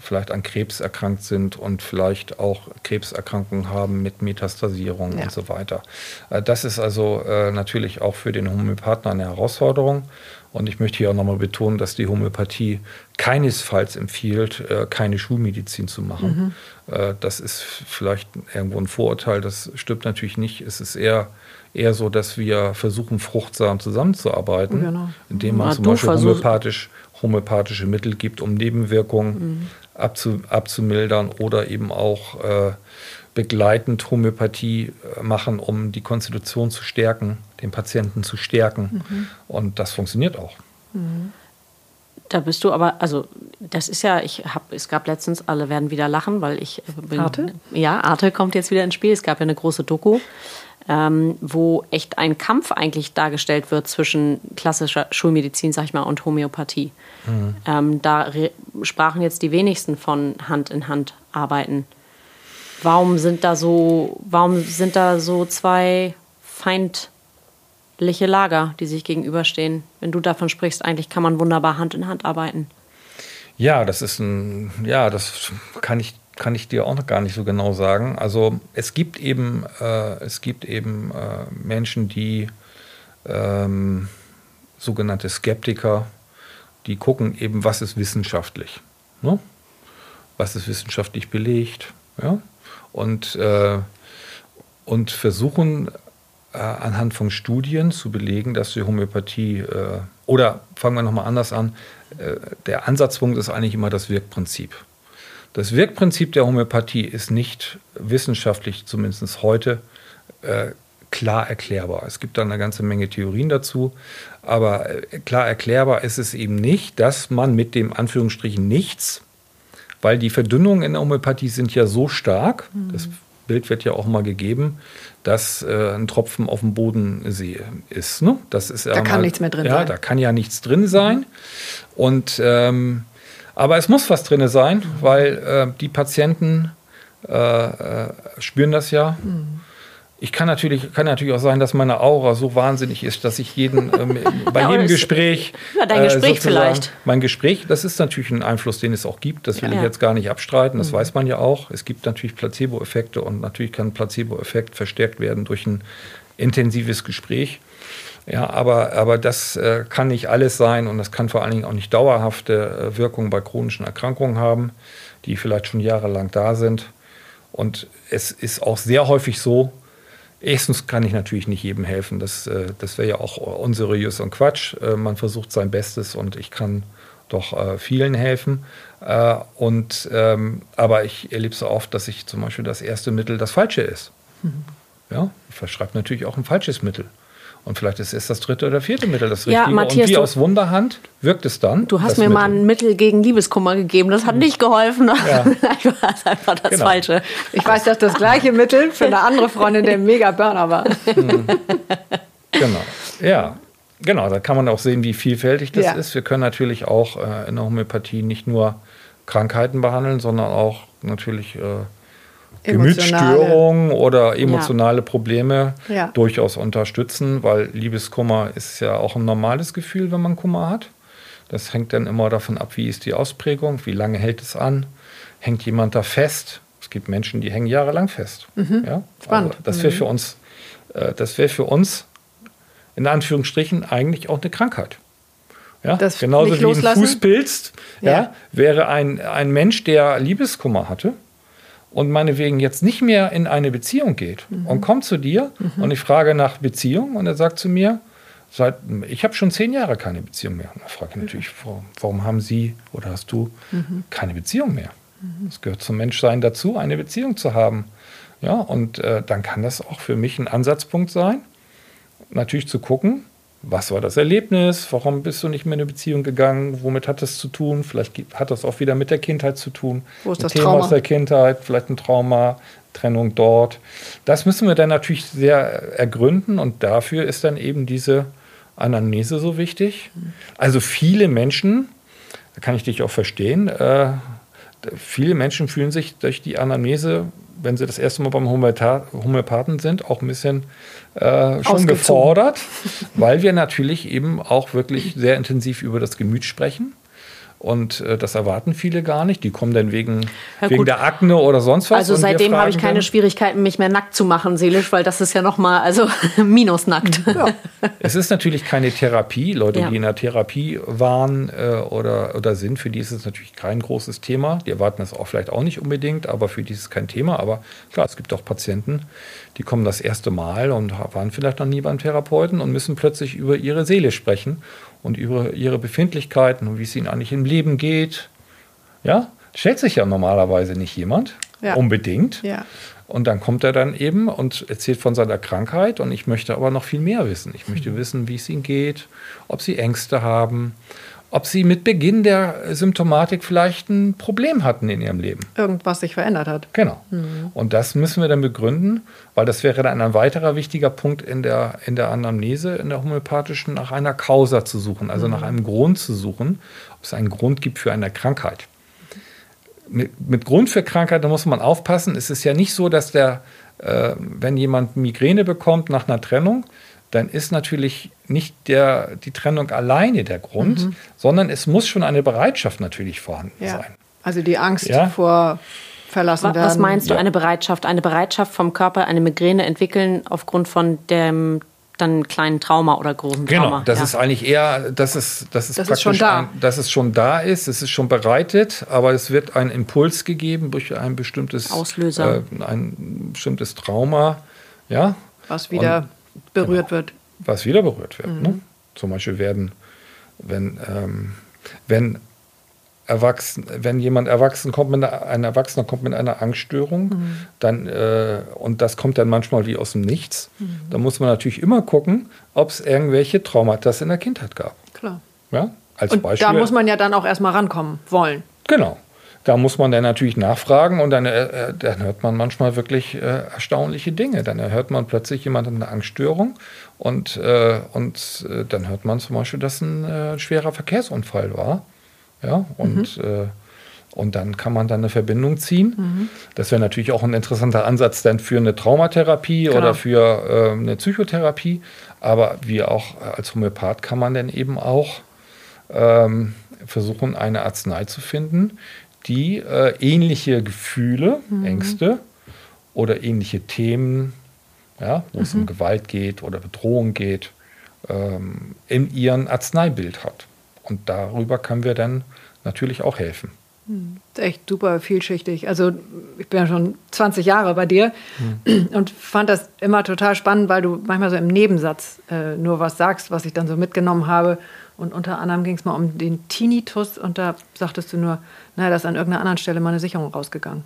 Speaker 1: vielleicht an Krebs erkrankt sind und vielleicht auch Krebserkrankungen haben mit Metastasierung ja. und so weiter. Äh, das ist also äh, natürlich auch für den Homöopathen eine Herausforderung. Und ich möchte hier auch nochmal betonen, dass die Homöopathie keinesfalls empfiehlt, äh, keine Schulmedizin zu machen. Mhm. Das ist vielleicht irgendwo ein Vorurteil, das stimmt natürlich nicht. Es ist eher, eher so, dass wir versuchen, fruchtsam zusammenzuarbeiten, genau. indem man ja, zum Beispiel homöopathisch, homöopathische Mittel gibt, um Nebenwirkungen mhm abzu, abzumildern oder eben auch äh, begleitend Homöopathie äh, machen, um die Konstitution zu stärken, den Patienten zu stärken. Mhm. Und das funktioniert auch. Mhm.
Speaker 3: Da bist du aber, also das ist ja, ich habe, es gab letztens, alle werden wieder lachen, weil ich äh, bin.
Speaker 2: Arte?
Speaker 3: Ja, Arte kommt jetzt wieder ins Spiel. Es gab ja eine große Doku ähm, wo echt ein Kampf eigentlich dargestellt wird zwischen klassischer Schulmedizin, sag ich mal, und Homöopathie. Mhm. Ähm, da sprachen jetzt die wenigsten von Hand in Hand arbeiten. Warum sind da so, warum sind da so zwei feindliche Lager, die sich gegenüberstehen? Wenn du davon sprichst, eigentlich kann man wunderbar Hand in Hand arbeiten.
Speaker 1: Ja, das ist ein, ja, das kann ich kann ich dir auch noch gar nicht so genau sagen. Also es gibt eben, äh, es gibt eben äh, Menschen, die ähm, sogenannte Skeptiker, die gucken eben, was ist wissenschaftlich, ne? was ist wissenschaftlich belegt, ja? und, äh, und versuchen äh, anhand von Studien zu belegen, dass die Homöopathie, äh, oder fangen wir nochmal anders an, äh, der Ansatzpunkt ist eigentlich immer das Wirkprinzip. Das Wirkprinzip der Homöopathie ist nicht wissenschaftlich, zumindest heute, äh, klar erklärbar. Es gibt da eine ganze Menge Theorien dazu, aber äh, klar erklärbar ist es eben nicht, dass man mit dem Anführungsstrichen nichts, weil die Verdünnungen in der Homöopathie sind ja so stark, mhm. das Bild wird ja auch mal gegeben, dass äh, ein Tropfen auf dem Boden ist. Ne? Das ist
Speaker 2: da ja kann mal, nichts mehr drin
Speaker 1: ja,
Speaker 2: sein.
Speaker 1: Da kann ja nichts drin sein. Mhm. Und ähm, aber es muss was drin sein, weil äh, die Patienten äh, äh, spüren das ja. Mhm. Ich kann natürlich, kann natürlich auch sein, dass meine Aura so wahnsinnig ist, dass ich jeden ähm, bei ja, jedem Gespräch.
Speaker 3: Ja, dein Gespräch vielleicht.
Speaker 1: Mein Gespräch, das ist natürlich ein Einfluss, den es auch gibt. Das will ja, ich jetzt gar nicht abstreiten. Das mhm. weiß man ja auch. Es gibt natürlich Placebo-Effekte und natürlich kann ein Placebo-Effekt verstärkt werden durch ein intensives Gespräch. Ja, aber, aber das äh, kann nicht alles sein und das kann vor allen Dingen auch nicht dauerhafte äh, Wirkungen bei chronischen Erkrankungen haben, die vielleicht schon jahrelang da sind. Und es ist auch sehr häufig so, erstens kann ich natürlich nicht jedem helfen, das, äh, das wäre ja auch unseriös und Quatsch. Äh, man versucht sein Bestes und ich kann doch äh, vielen helfen. Äh, und, ähm, aber ich erlebe so oft, dass ich zum Beispiel das erste Mittel das falsche ist. Mhm. Ja, verschreibt natürlich auch ein falsches Mittel. Und vielleicht ist es das dritte oder vierte Mittel das Richtige.
Speaker 3: Ja, Matthias,
Speaker 1: und wie
Speaker 3: du-
Speaker 1: aus Wunderhand wirkt es dann.
Speaker 3: Du hast
Speaker 1: das
Speaker 3: mir mal
Speaker 1: Mittel.
Speaker 3: ein Mittel gegen Liebeskummer gegeben. Das hat nicht geholfen.
Speaker 1: Ja.
Speaker 3: Ich war einfach das
Speaker 1: Genau.
Speaker 3: Falsche.
Speaker 2: Ich weiß, dass das gleiche Mittel für eine andere Freundin der Mega-Burner war.
Speaker 1: Genau. Ja, genau. Da kann man auch sehen, wie vielfältig das
Speaker 2: Ja.
Speaker 1: ist. Wir können natürlich auch äh, in der Homöopathie nicht nur Krankheiten behandeln, sondern auch natürlich äh, Gemütsstörungen oder emotionale Probleme
Speaker 2: Ja.
Speaker 1: durchaus unterstützen, weil Liebeskummer ist ja auch ein normales Gefühl, wenn man Kummer hat. Das hängt dann immer davon ab, wie ist die Ausprägung, wie lange hält es an, hängt jemand da fest. Es gibt Menschen, die hängen jahrelang fest. Ja?
Speaker 2: Mhm. Spannend.
Speaker 1: Also das wäre für uns, äh, das wäre für uns in Anführungsstrichen eigentlich auch eine Krankheit. Ja?
Speaker 2: Das
Speaker 1: Genauso wie ein? Fußpilz ja.
Speaker 2: Ja.
Speaker 1: wäre ein, ein Mensch, der Liebeskummer hatte und meinetwegen jetzt nicht mehr in eine Beziehung geht
Speaker 2: Mhm.
Speaker 1: und kommt zu dir und ich frage nach Beziehung und er sagt zu mir, seit, ich habe schon zehn Jahre keine Beziehung mehr. Und da frage ich natürlich, warum, warum haben Sie oder hast du
Speaker 2: Mhm.
Speaker 1: keine Beziehung mehr? Es gehört zum Menschsein dazu, eine Beziehung zu haben. Ja, und äh, dann kann das auch für mich ein Ansatzpunkt sein, natürlich zu gucken, was war das Erlebnis, warum bist du nicht mehr in eine Beziehung gegangen, womit hat das zu tun, vielleicht hat das auch wieder mit der Kindheit zu tun.
Speaker 2: Wo ist
Speaker 1: Ein
Speaker 2: das
Speaker 1: Thema
Speaker 2: Trauma?
Speaker 1: aus der Kindheit, vielleicht ein Trauma, Trennung dort. Das müssen wir dann natürlich sehr ergründen und dafür ist dann eben diese Anamnese so wichtig. Also viele Menschen, da kann ich dich auch verstehen, äh, viele Menschen fühlen sich durch die Anamnese, wenn sie das erste Mal beim Homöopathen sind, auch ein bisschen äh, schon gefordert, weil wir natürlich eben auch wirklich sehr intensiv über das Gemüt sprechen. Und äh, das erwarten viele gar nicht. Die kommen dann wegen,
Speaker 3: Ja,
Speaker 1: wegen der Akne oder sonst was.
Speaker 3: Also seitdem habe ich keine
Speaker 1: dann-
Speaker 3: Schwierigkeiten, mich mehr nackt zu machen, seelisch, weil das ist ja nochmal, also minus nackt.
Speaker 1: Es ist natürlich keine Therapie. Leute,
Speaker 3: Ja.
Speaker 1: die in der Therapie waren äh, oder, oder sind, für die ist es natürlich kein großes Thema. Die erwarten das auch vielleicht auch nicht unbedingt, aber für die ist es kein Thema. Aber klar, es gibt auch Patienten, die kommen das erste Mal und waren vielleicht noch nie beim Therapeuten und müssen plötzlich über ihre Seele sprechen und über ihre Befindlichkeiten und wie es ihnen eigentlich im Leben geht. Ja, stellt sich ja normalerweise nicht jemand
Speaker 2: Ja.
Speaker 1: unbedingt.
Speaker 2: Ja.
Speaker 1: Und dann kommt er dann eben und erzählt von seiner Krankheit. Und ich möchte aber noch viel mehr wissen. Ich möchte wissen, wie es ihnen geht, ob sie Ängste haben, ob sie mit Beginn der Symptomatik vielleicht ein Problem hatten in ihrem Leben.
Speaker 2: Irgendwas sich verändert hat.
Speaker 1: Genau. Und das müssen wir dann begründen, weil das wäre dann ein weiterer wichtiger Punkt in der, in der Anamnese, in der homöopathischen, nach einer Causa zu suchen, also nach einem Grund zu suchen, ob es einen Grund gibt für eine Krankheit. Mit, mit Grund für Krankheit, da muss man aufpassen. Es ist ja nicht so, dass der, äh, wenn jemand Migräne bekommt nach einer Trennung, dann ist natürlich nicht der, die Trennung alleine der Grund, sondern es muss schon eine Bereitschaft natürlich vorhanden
Speaker 2: Ja.
Speaker 1: sein.
Speaker 2: Also die Angst
Speaker 1: Ja.
Speaker 2: vor verlassen
Speaker 3: Wa-
Speaker 2: werden.
Speaker 3: Was meinst du,
Speaker 1: Ja.
Speaker 3: eine Bereitschaft? Eine Bereitschaft vom Körper, eine Migräne entwickeln aufgrund von dem dann kleinen Trauma oder großen
Speaker 1: Genau,
Speaker 3: Trauma?
Speaker 1: das
Speaker 3: ja.
Speaker 1: ist eigentlich eher, das ist, das ist
Speaker 2: Das ist
Speaker 1: praktisch,
Speaker 2: schon da.
Speaker 1: Ein, dass es schon da ist, es ist schon bereitet, aber es wird ein Impuls gegeben durch ein bestimmtes
Speaker 3: Auslöser.
Speaker 1: äh, ein bestimmtes Trauma, ja,
Speaker 2: was wieder berührt wird.
Speaker 1: was wieder berührt wird.
Speaker 2: Mhm.
Speaker 1: Ne? Zum Beispiel werden, wenn, ähm, wenn Erwachsen, wenn jemand erwachsen kommt mit einer, ein Erwachsener kommt mit einer Angststörung,
Speaker 2: Mhm.
Speaker 1: dann äh, und das kommt dann manchmal wie aus dem Nichts,
Speaker 2: Mhm.
Speaker 1: dann muss man natürlich immer gucken, ob es irgendwelche Traumata in der Kindheit gab.
Speaker 2: Klar.
Speaker 1: Ja, als
Speaker 2: Und
Speaker 1: Beispiel.
Speaker 2: da muss man ja dann auch erstmal rankommen wollen.
Speaker 1: Genau. Da muss man dann natürlich nachfragen und dann, äh, dann hört man manchmal wirklich äh, erstaunliche Dinge. Dann hört man plötzlich jemand hat eine Angststörung und, äh, und äh, dann hört man zum Beispiel, dass ein äh, schwerer Verkehrsunfall war. Ja, und, äh, und dann kann man dann eine Verbindung ziehen. Das wäre natürlich auch ein interessanter Ansatz dann für eine Traumatherapie
Speaker 2: Genau.
Speaker 1: oder für äh, eine Psychotherapie. Aber wie auch äh, als Homöopath kann man dann eben auch ähm, versuchen, eine Arznei zu finden, die äh, ähnliche Gefühle, Ängste oder ähnliche Themen, ja, wo es um Gewalt geht oder Bedrohung geht, ähm, in ihrem Arzneibild hat. Und darüber können wir dann natürlich auch helfen.
Speaker 2: ist echt super vielschichtig. Also ich bin ja schon 20 Jahre bei dir und fand das immer total spannend, weil du manchmal so im Nebensatz äh, nur was sagst, was ich dann so mitgenommen habe. Und unter anderem ging es mal um den Tinnitus und da sagtest du nur, naja, da ist an irgendeiner anderen Stelle mal eine Sicherung rausgegangen.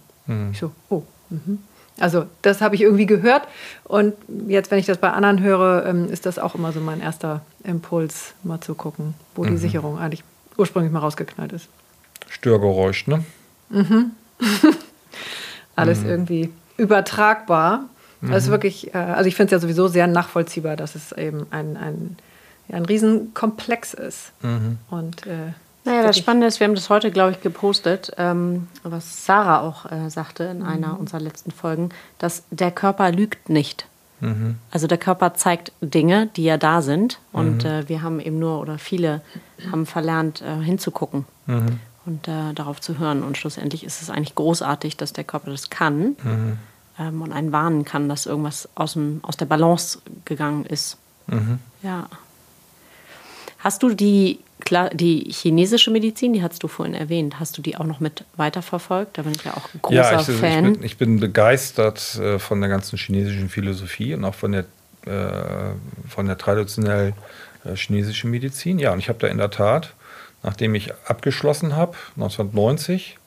Speaker 2: Ich so, oh. Mhm. Also das habe ich irgendwie gehört und jetzt, wenn ich das bei anderen höre, ähm, ist das auch immer so mein erster Impuls, mal zu gucken, wo mhm. die Sicherung eigentlich ursprünglich mal rausgeknallt ist.
Speaker 1: Störgeräusch, ne?
Speaker 2: Mhm. Alles mhm. irgendwie übertragbar. Mhm. Also wirklich, äh, also ich finde es ja sowieso sehr nachvollziehbar, dass es eben ein, ein, ja, ein Riesenkomplex ist.
Speaker 1: Mhm.
Speaker 2: Und äh,
Speaker 3: naja, das Spannende ist, wir haben das heute, glaube ich, gepostet, ähm, was Sarah auch äh, sagte in mhm. einer unserer letzten Folgen, dass der Körper lügt nicht.
Speaker 1: Mhm.
Speaker 3: Also der Körper zeigt Dinge, die ja da sind. Und mhm. äh, wir haben eben nur, oder viele haben verlernt, äh, hinzugucken
Speaker 1: mhm.
Speaker 3: und äh, darauf zu hören. Und schlussendlich ist es eigentlich großartig, dass der Körper das kann
Speaker 1: mhm.
Speaker 3: ähm, und einen warnen kann, dass irgendwas aus, dem, aus der Balance gegangen ist.
Speaker 1: Mhm.
Speaker 3: Ja. Hast du die, die chinesische Medizin, die hast du vorhin erwähnt, hast du die auch noch mit weiterverfolgt? Da bin ich ja auch ein großer
Speaker 1: ja, ich,
Speaker 3: Fan.
Speaker 1: Ich bin, ich bin begeistert äh, von der ganzen chinesischen Philosophie und auch von der, äh, von der traditionell äh, chinesischen Medizin. Ja, und ich habe da in der Tat, nachdem ich abgeschlossen habe, 1990,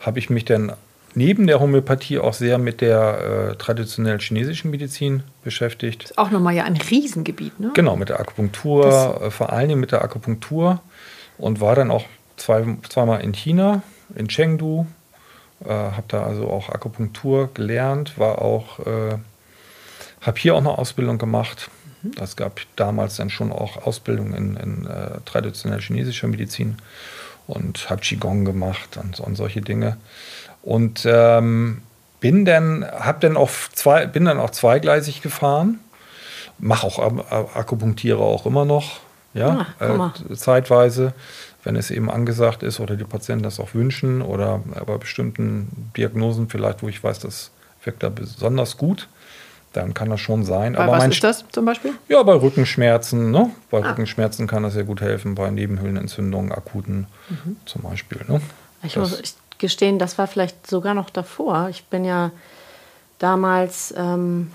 Speaker 1: habe ich mich dann neben der Homöopathie auch sehr mit der äh, traditionellen chinesischen Medizin beschäftigt.
Speaker 2: Das ist auch nochmal ja ein Riesengebiet, ne?
Speaker 1: Genau, mit der Akupunktur, äh, vor allem mit der Akupunktur und war dann auch zwei, zweimal in China, in Chengdu. Äh, habe da also auch Akupunktur gelernt, war auch, äh, habe hier auch eine Ausbildung gemacht. Es mhm. gab damals dann schon auch Ausbildung in, in äh, traditionell chinesischer Medizin und habe Qigong gemacht und, und solche Dinge. Und ähm, bin dann, hab dann auch zwei, bin dann auch zweigleisig gefahren, mache auch Akupunktiere auch immer noch, ja, ah, äh, zeitweise, wenn es eben angesagt ist oder die Patienten das auch wünschen oder bei bestimmten Diagnosen vielleicht, wo ich weiß, das wirkt da besonders gut, dann kann das schon sein.
Speaker 2: Bei Aber was ist das zum Beispiel?
Speaker 1: Ja, bei Rückenschmerzen. Ne? Bei ah. Rückenschmerzen kann das sehr gut helfen, bei Nebenhöhlenentzündungen, akuten mhm. zum Beispiel. Ne?
Speaker 3: Ich, muss, ich gestehen, das war vielleicht sogar noch davor. Ich bin ja damals, ähm,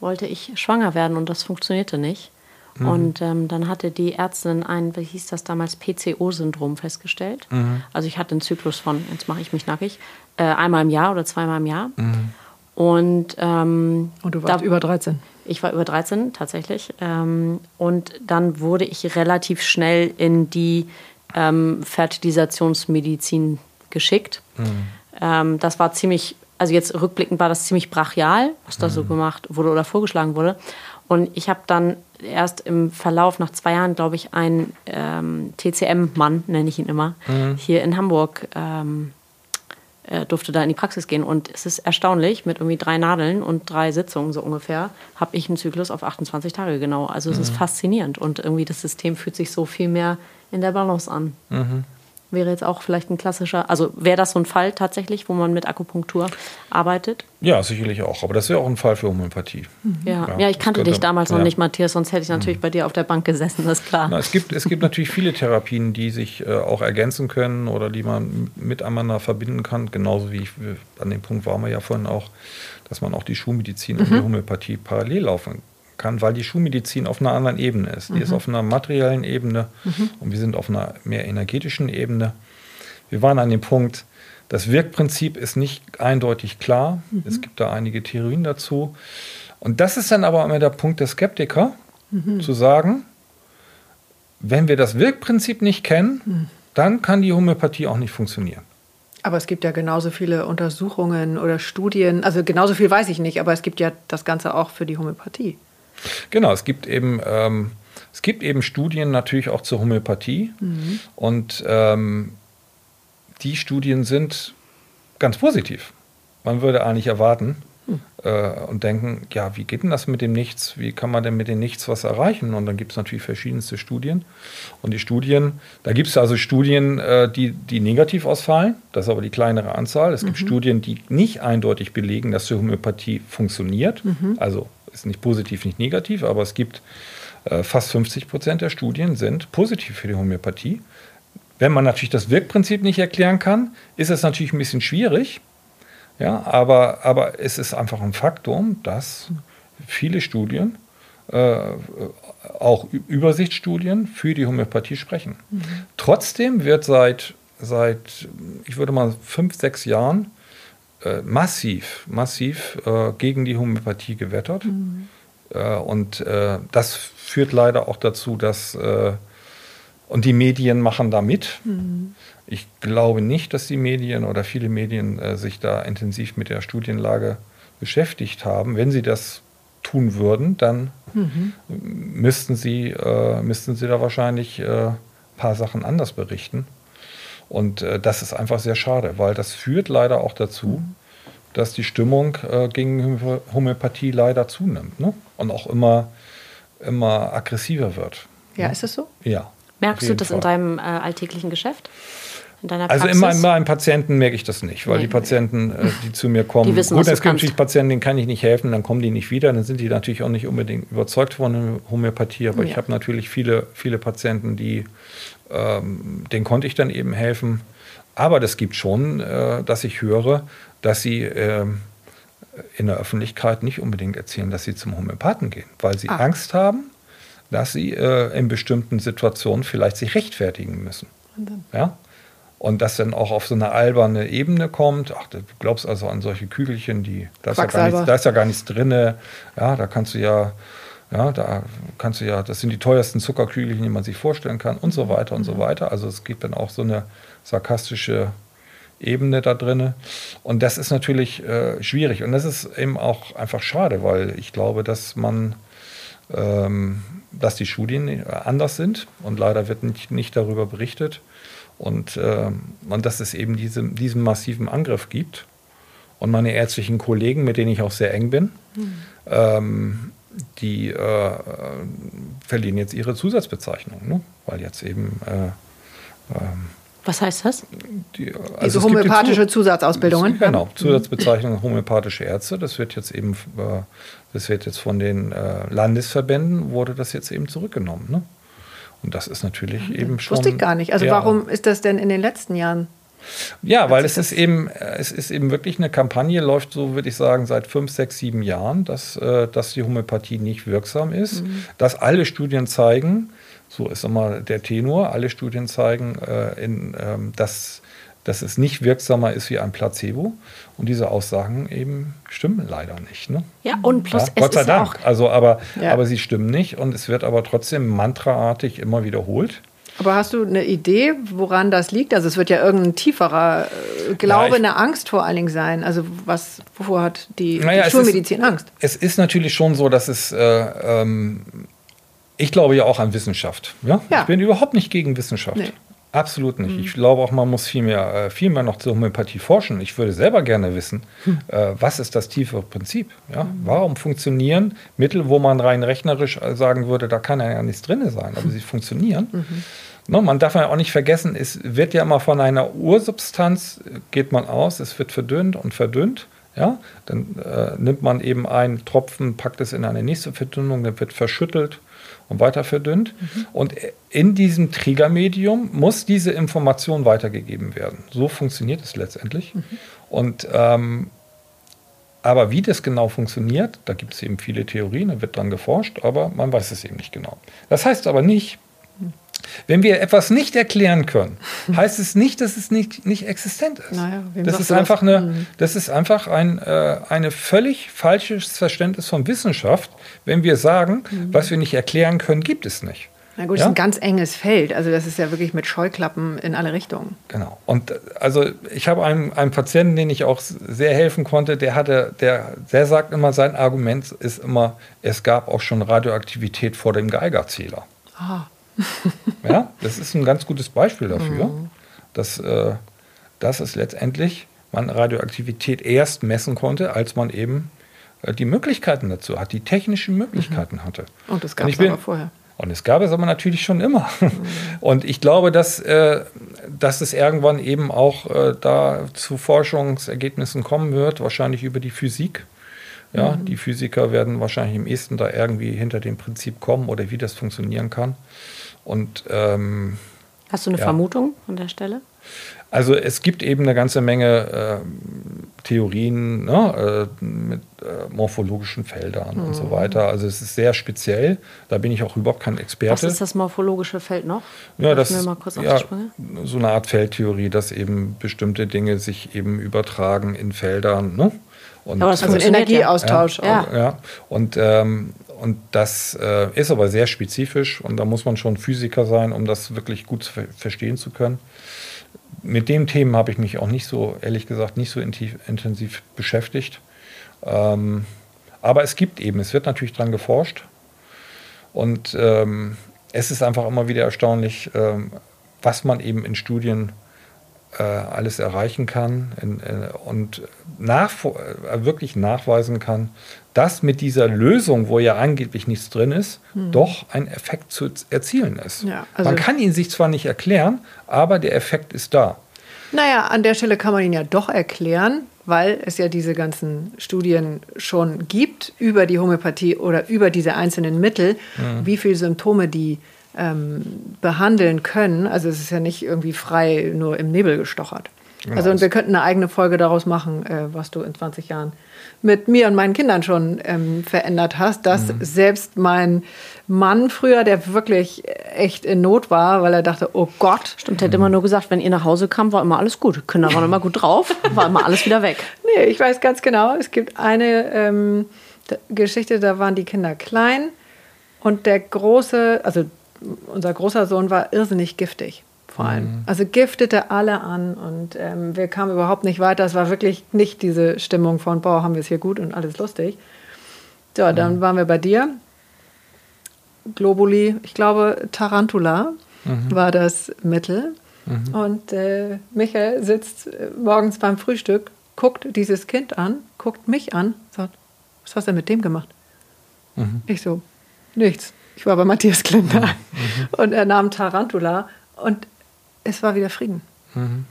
Speaker 3: wollte ich schwanger werden und das funktionierte nicht. Mhm. Und ähm, dann hatte die Ärztin ein, wie hieß das damals, PCO-Syndrom festgestellt.
Speaker 1: Mhm.
Speaker 3: Also ich hatte einen Zyklus von, jetzt mache ich mich nackig, äh, einmal im Jahr oder zweimal im Jahr.
Speaker 1: Mhm.
Speaker 3: Und, ähm,
Speaker 2: und du warst da, über 13?
Speaker 3: Ich war über 13 tatsächlich. Ähm, und dann wurde ich relativ schnell in die ähm, Fertilisationsmedizin geschickt.
Speaker 1: Mhm.
Speaker 3: Ähm, das war ziemlich, also jetzt rückblickend war das ziemlich brachial, was da mhm. so gemacht wurde oder vorgeschlagen wurde. Und ich habe dann erst im Verlauf nach zwei Jahren, glaube ich, einen ähm, TCM-Mann, nenne ich ihn immer,
Speaker 1: mhm.
Speaker 3: hier in Hamburg ähm, äh, durfte da in die Praxis gehen. Und es ist erstaunlich, mit irgendwie drei Nadeln und drei Sitzungen so ungefähr, habe ich einen Zyklus auf 28 Tage genau. Also es ist mhm. faszinierend und irgendwie das System fühlt sich so viel mehr in der Balance an.
Speaker 1: Mhm
Speaker 3: wäre jetzt auch vielleicht ein klassischer, also wäre das so ein Fall tatsächlich, wo man mit Akupunktur arbeitet?
Speaker 1: Ja, sicherlich auch. Aber das wäre auch ein Fall für Homöopathie.
Speaker 3: Mhm. Ja. ja, ja, ich kannte könnte, dich damals ja. noch nicht, Matthias, sonst hätte ich natürlich mhm. bei dir auf der Bank gesessen, das ist klar.
Speaker 1: Na, es, gibt, es gibt natürlich viele Therapien, die sich äh, auch ergänzen können oder die man miteinander verbinden kann. Genauso wie ich, an dem Punkt waren wir ja vorhin auch, dass man auch die Schulmedizin mhm. und die Homöopathie parallel laufen kann weil die Schulmedizin auf einer anderen Ebene ist. Die mhm. ist auf einer materiellen Ebene mhm. und wir sind auf einer mehr energetischen Ebene. Wir waren an dem Punkt, das Wirkprinzip ist nicht eindeutig klar. Mhm. Es gibt da einige Theorien dazu. Und das ist dann aber immer der Punkt der Skeptiker, mhm. zu sagen, wenn wir das Wirkprinzip nicht kennen, mhm. dann kann die Homöopathie auch nicht funktionieren.
Speaker 2: Aber es gibt ja genauso viele Untersuchungen oder Studien, also genauso viel weiß ich nicht, aber es gibt ja das Ganze auch für die Homöopathie.
Speaker 1: Genau, es gibt eben, ähm, es gibt eben Studien natürlich auch zur Homöopathie
Speaker 2: mhm.
Speaker 1: und ähm, die Studien sind ganz positiv. Man würde eigentlich erwarten mhm. äh, und denken, ja, wie geht denn das mit dem Nichts? Wie kann man denn mit dem Nichts was erreichen? Und dann gibt es natürlich verschiedenste Studien. Und die Studien, da gibt es also Studien, äh, die, die negativ ausfallen, das ist aber die kleinere Anzahl. Es gibt mhm. Studien, die nicht eindeutig belegen, dass die Homöopathie funktioniert.
Speaker 2: Mhm.
Speaker 1: Also ist nicht positiv, nicht negativ, aber es gibt äh, fast 50 Prozent der Studien sind positiv für die Homöopathie. Wenn man natürlich das Wirkprinzip nicht erklären kann, ist es natürlich ein bisschen schwierig. Ja, aber, aber es ist einfach ein Faktum, dass viele Studien, äh, auch Übersichtsstudien, für die Homöopathie sprechen. Mhm. Trotzdem wird seit, seit, ich würde mal fünf, sechs Jahren äh, massiv, massiv äh, gegen die Homöopathie gewettert. Mhm. Äh, und äh, das führt leider auch dazu, dass äh, und die Medien machen da mit. Mhm. Ich glaube nicht, dass die Medien oder viele Medien äh, sich da intensiv mit der Studienlage beschäftigt haben. Wenn sie das tun würden, dann mhm. müssten, sie, müssten sie da wahrscheinlich ein paar Sachen anders berichten. Und äh, das ist einfach sehr schade, weil das führt leider auch dazu, mhm. dass die Stimmung äh, gegen Homöopathie leider zunimmt ne? und auch immer, immer aggressiver wird.
Speaker 2: Ja, ist es so?
Speaker 1: Ja.
Speaker 3: Merkst du das Fall. in deinem äh, alltäglichen Geschäft?
Speaker 1: also in meinem, meinem, Patienten merke ich das nicht, weil nee. die Patienten, äh, die zu mir kommen,
Speaker 3: die wissen,
Speaker 1: gut, es gibt natürlich Patienten, denen kann ich nicht helfen, dann kommen die nicht wieder, dann sind die natürlich auch nicht unbedingt überzeugt von der Homöopathie, aber ja. ich habe natürlich viele, viele Patienten, die, ähm, denen konnte ich dann eben helfen. Aber das gibt schon, äh, dass ich höre, dass sie äh, in der Öffentlichkeit nicht unbedingt erzählen, dass sie zum Homöopathen gehen, weil sie ah. Angst haben, dass sie äh, in bestimmten Situationen vielleicht sich rechtfertigen müssen. Ja? und das dann auch auf so eine alberne Ebene kommt. Ach, du glaubst also an solche Kügelchen, die da ist, ja gar, nichts, da ist ja gar nichts drin. Ja, da kannst du ja, ja, da kannst du ja, das sind die teuersten Zuckerkügelchen, die man sich vorstellen kann und so weiter und so mhm. weiter. Also es gibt dann auch so eine sarkastische Ebene da drin. Und das ist natürlich äh, schwierig. Und das ist eben auch einfach schade, weil ich glaube, dass man ähm, dass die Studien anders sind und leider wird nicht, nicht darüber berichtet. Und, äh, und dass es eben diese, diesen massiven Angriff gibt. Und meine ärztlichen Kollegen, mit denen ich auch sehr eng bin, mhm. ähm, die äh, verlieren jetzt ihre Zusatzbezeichnung, ne? weil jetzt eben. Äh, ähm,
Speaker 3: was heißt das?
Speaker 2: Die, also Diese homöopathische die Zusatzausbildungen?
Speaker 1: Genau, Zusatzbezeichnung homöopathische Ärzte. Das wird jetzt eben, äh, das wird jetzt von den äh, Landesverbänden, wurde das jetzt eben zurückgenommen. Ne? Und das ist natürlich mhm. eben schon.
Speaker 2: Wusste ich gar nicht. Also ja, warum ist das denn in den letzten Jahren?
Speaker 1: Ja, weil es ist eben, es ist eben wirklich eine Kampagne, läuft so, würde ich sagen, seit fünf, sechs, sieben Jahren, dass, äh, dass die Homöopathie nicht wirksam ist, mhm. dass alle Studien zeigen, so ist immer der Tenor, alle Studien zeigen, äh, in, ähm, dass dass es nicht wirksamer ist wie ein Placebo. Und diese Aussagen eben stimmen leider nicht. Ne?
Speaker 3: Ja, und plus ja,
Speaker 1: Gott sei Dank. also, aber, ja. aber sie stimmen nicht und es wird aber trotzdem mantraartig immer wiederholt.
Speaker 2: Aber hast du eine Idee, woran das liegt? Also es wird ja irgendein tieferer äh, Glaube, ja, eine Angst vor allen Dingen sein. Also was, wovor hat die, naja, die Schulmedizin
Speaker 1: ist,
Speaker 2: Angst?
Speaker 1: Es ist natürlich schon so, dass es, äh, ähm, ich glaube ja auch an Wissenschaft. Ja? ja? Ich bin überhaupt nicht gegen Wissenschaft. Nee. Absolut nicht. Mhm. Ich glaube auch, man muss viel mehr, äh, viel mehr noch zur Homöopathie forschen. Ich würde selber gerne wissen, mhm. was ist das tiefe Prinzip? Ja? Mhm. Warum funktionieren Mittel, wo man rein rechnerisch äh, sagen würde, da kann ja nichts drin sein, aber sie funktionieren. Mhm. No, man darf ja auch nicht vergessen, es wird ja immer von einer Ursubstanz, geht man aus, es wird verdünnt und verdünnt. Ja? Dann äh, nimmt man eben einen Tropfen, packt es in eine nächste Verdünnung, dann wird verschüttelt und weiter verdünnt. Mhm. Und in diesem Triggermedium muss diese Information weitergegeben werden. So funktioniert es letztendlich. Mhm. Und ähm, aber wie das genau funktioniert, da gibt es eben viele Theorien, da wird dran geforscht, aber man weiß es eben nicht genau. Das heißt aber nicht, wenn wir etwas nicht erklären können, heißt es nicht, dass es nicht, nicht existent ist. Naja, das, ist einfach das? Eine, mhm. das ist einfach ein äh, eine völlig falsches Verständnis von Wissenschaft, wenn wir sagen, mhm. was wir nicht erklären können, gibt es nicht.
Speaker 2: Na gut, ja? das ist ein ganz enges Feld. Also das ist ja wirklich mit Scheuklappen in alle Richtungen.
Speaker 1: Genau. Und äh, also ich habe einen, einen Patienten, den ich auch sehr helfen konnte, der hatte, der, der sagt immer, sein Argument ist immer, es gab auch schon Radioaktivität vor dem Geigerzähler. Ah. ja, das ist ein ganz gutes Beispiel dafür, mhm. dass, äh, dass es letztendlich man Radioaktivität erst messen konnte, als man eben äh, die Möglichkeiten dazu hat, die technischen Möglichkeiten mhm. hatte.
Speaker 2: Und das gab es aber vorher.
Speaker 1: Und es gab es aber natürlich schon immer. Mhm. Und ich glaube, dass, äh, dass es irgendwann eben auch äh, da zu Forschungsergebnissen kommen wird, wahrscheinlich über die Physik. Ja, mhm. Die Physiker werden wahrscheinlich im ehesten da irgendwie hinter dem Prinzip kommen oder wie das funktionieren kann. Und, ähm,
Speaker 3: Hast du eine ja. Vermutung an der Stelle?
Speaker 1: Also es gibt eben eine ganze Menge äh, Theorien ne, äh, mit äh, morphologischen Feldern mhm. und so mhm. weiter. Also es ist sehr speziell. Da bin ich auch überhaupt kein Experte. Was
Speaker 3: ist das morphologische Feld noch?
Speaker 1: Ja, das ist ja, so eine Art Feldtheorie, dass eben bestimmte Dinge sich eben übertragen in Feldern. Ne?
Speaker 2: Und, aber das also Energieaustausch
Speaker 1: ja, auch. Ja, und, ähm, und das äh, ist aber sehr spezifisch und da muss man schon Physiker sein, um das wirklich gut ver verstehen zu können mit dem Themen habe ich mich auch nicht so, ehrlich gesagt, nicht so intensiv beschäftigt. Ähm, aber es gibt eben, es wird natürlich dran geforscht. Und ähm, es ist einfach immer wieder erstaunlich, ähm, was man eben in Studien äh, alles erreichen kann in, äh, und nach, äh, wirklich nachweisen kann, dass mit dieser Lösung, wo ja angeblich nichts drin ist, hm. doch ein Effekt zu erzielen ist. Ja, also man kann ihn sich zwar nicht erklären, aber der Effekt ist da.
Speaker 2: Naja, an der Stelle kann man ihn ja doch erklären, weil es ja diese ganzen Studien schon gibt über die Homöopathie oder über diese einzelnen Mittel, mhm. wie viele Symptome die ähm, behandeln können. Also es ist ja nicht irgendwie frei nur im Nebel gestochert. Genau. Also und wir könnten eine eigene Folge daraus machen, äh, was du in 20 Jahren mit mir und meinen Kindern schon ähm, verändert hast, dass mhm. selbst mein Mann früher, der wirklich echt in Not war, weil er dachte, oh Gott.
Speaker 3: Stimmt, der hat immer nur gesagt, wenn ihr nach Hause kam, war immer alles gut. Kinder waren immer gut drauf, war immer alles wieder weg.
Speaker 2: Nee, ich weiß ganz genau, es gibt eine ähm, Geschichte, da waren die Kinder klein und der große, also unser großer Sohn war irrsinnig giftig vor allem. Mhm. Also giftete alle an und ähm, wir kamen überhaupt nicht weiter. Es war wirklich nicht diese Stimmung von, boah, haben wir es hier gut und alles lustig. So, dann mhm. waren wir bei dir. Globuli, ich glaube Tarantula mhm. war das Mittel. Mhm. Und äh, Michael sitzt äh, morgens beim Frühstück, guckt dieses Kind an, guckt mich an, sagt, was hast du denn mit dem gemacht? Mhm. Ich so, nichts. Ich war bei Matthias Klinder. Mhm. Und er nahm Tarantula und es war wieder Frieden. Mhm.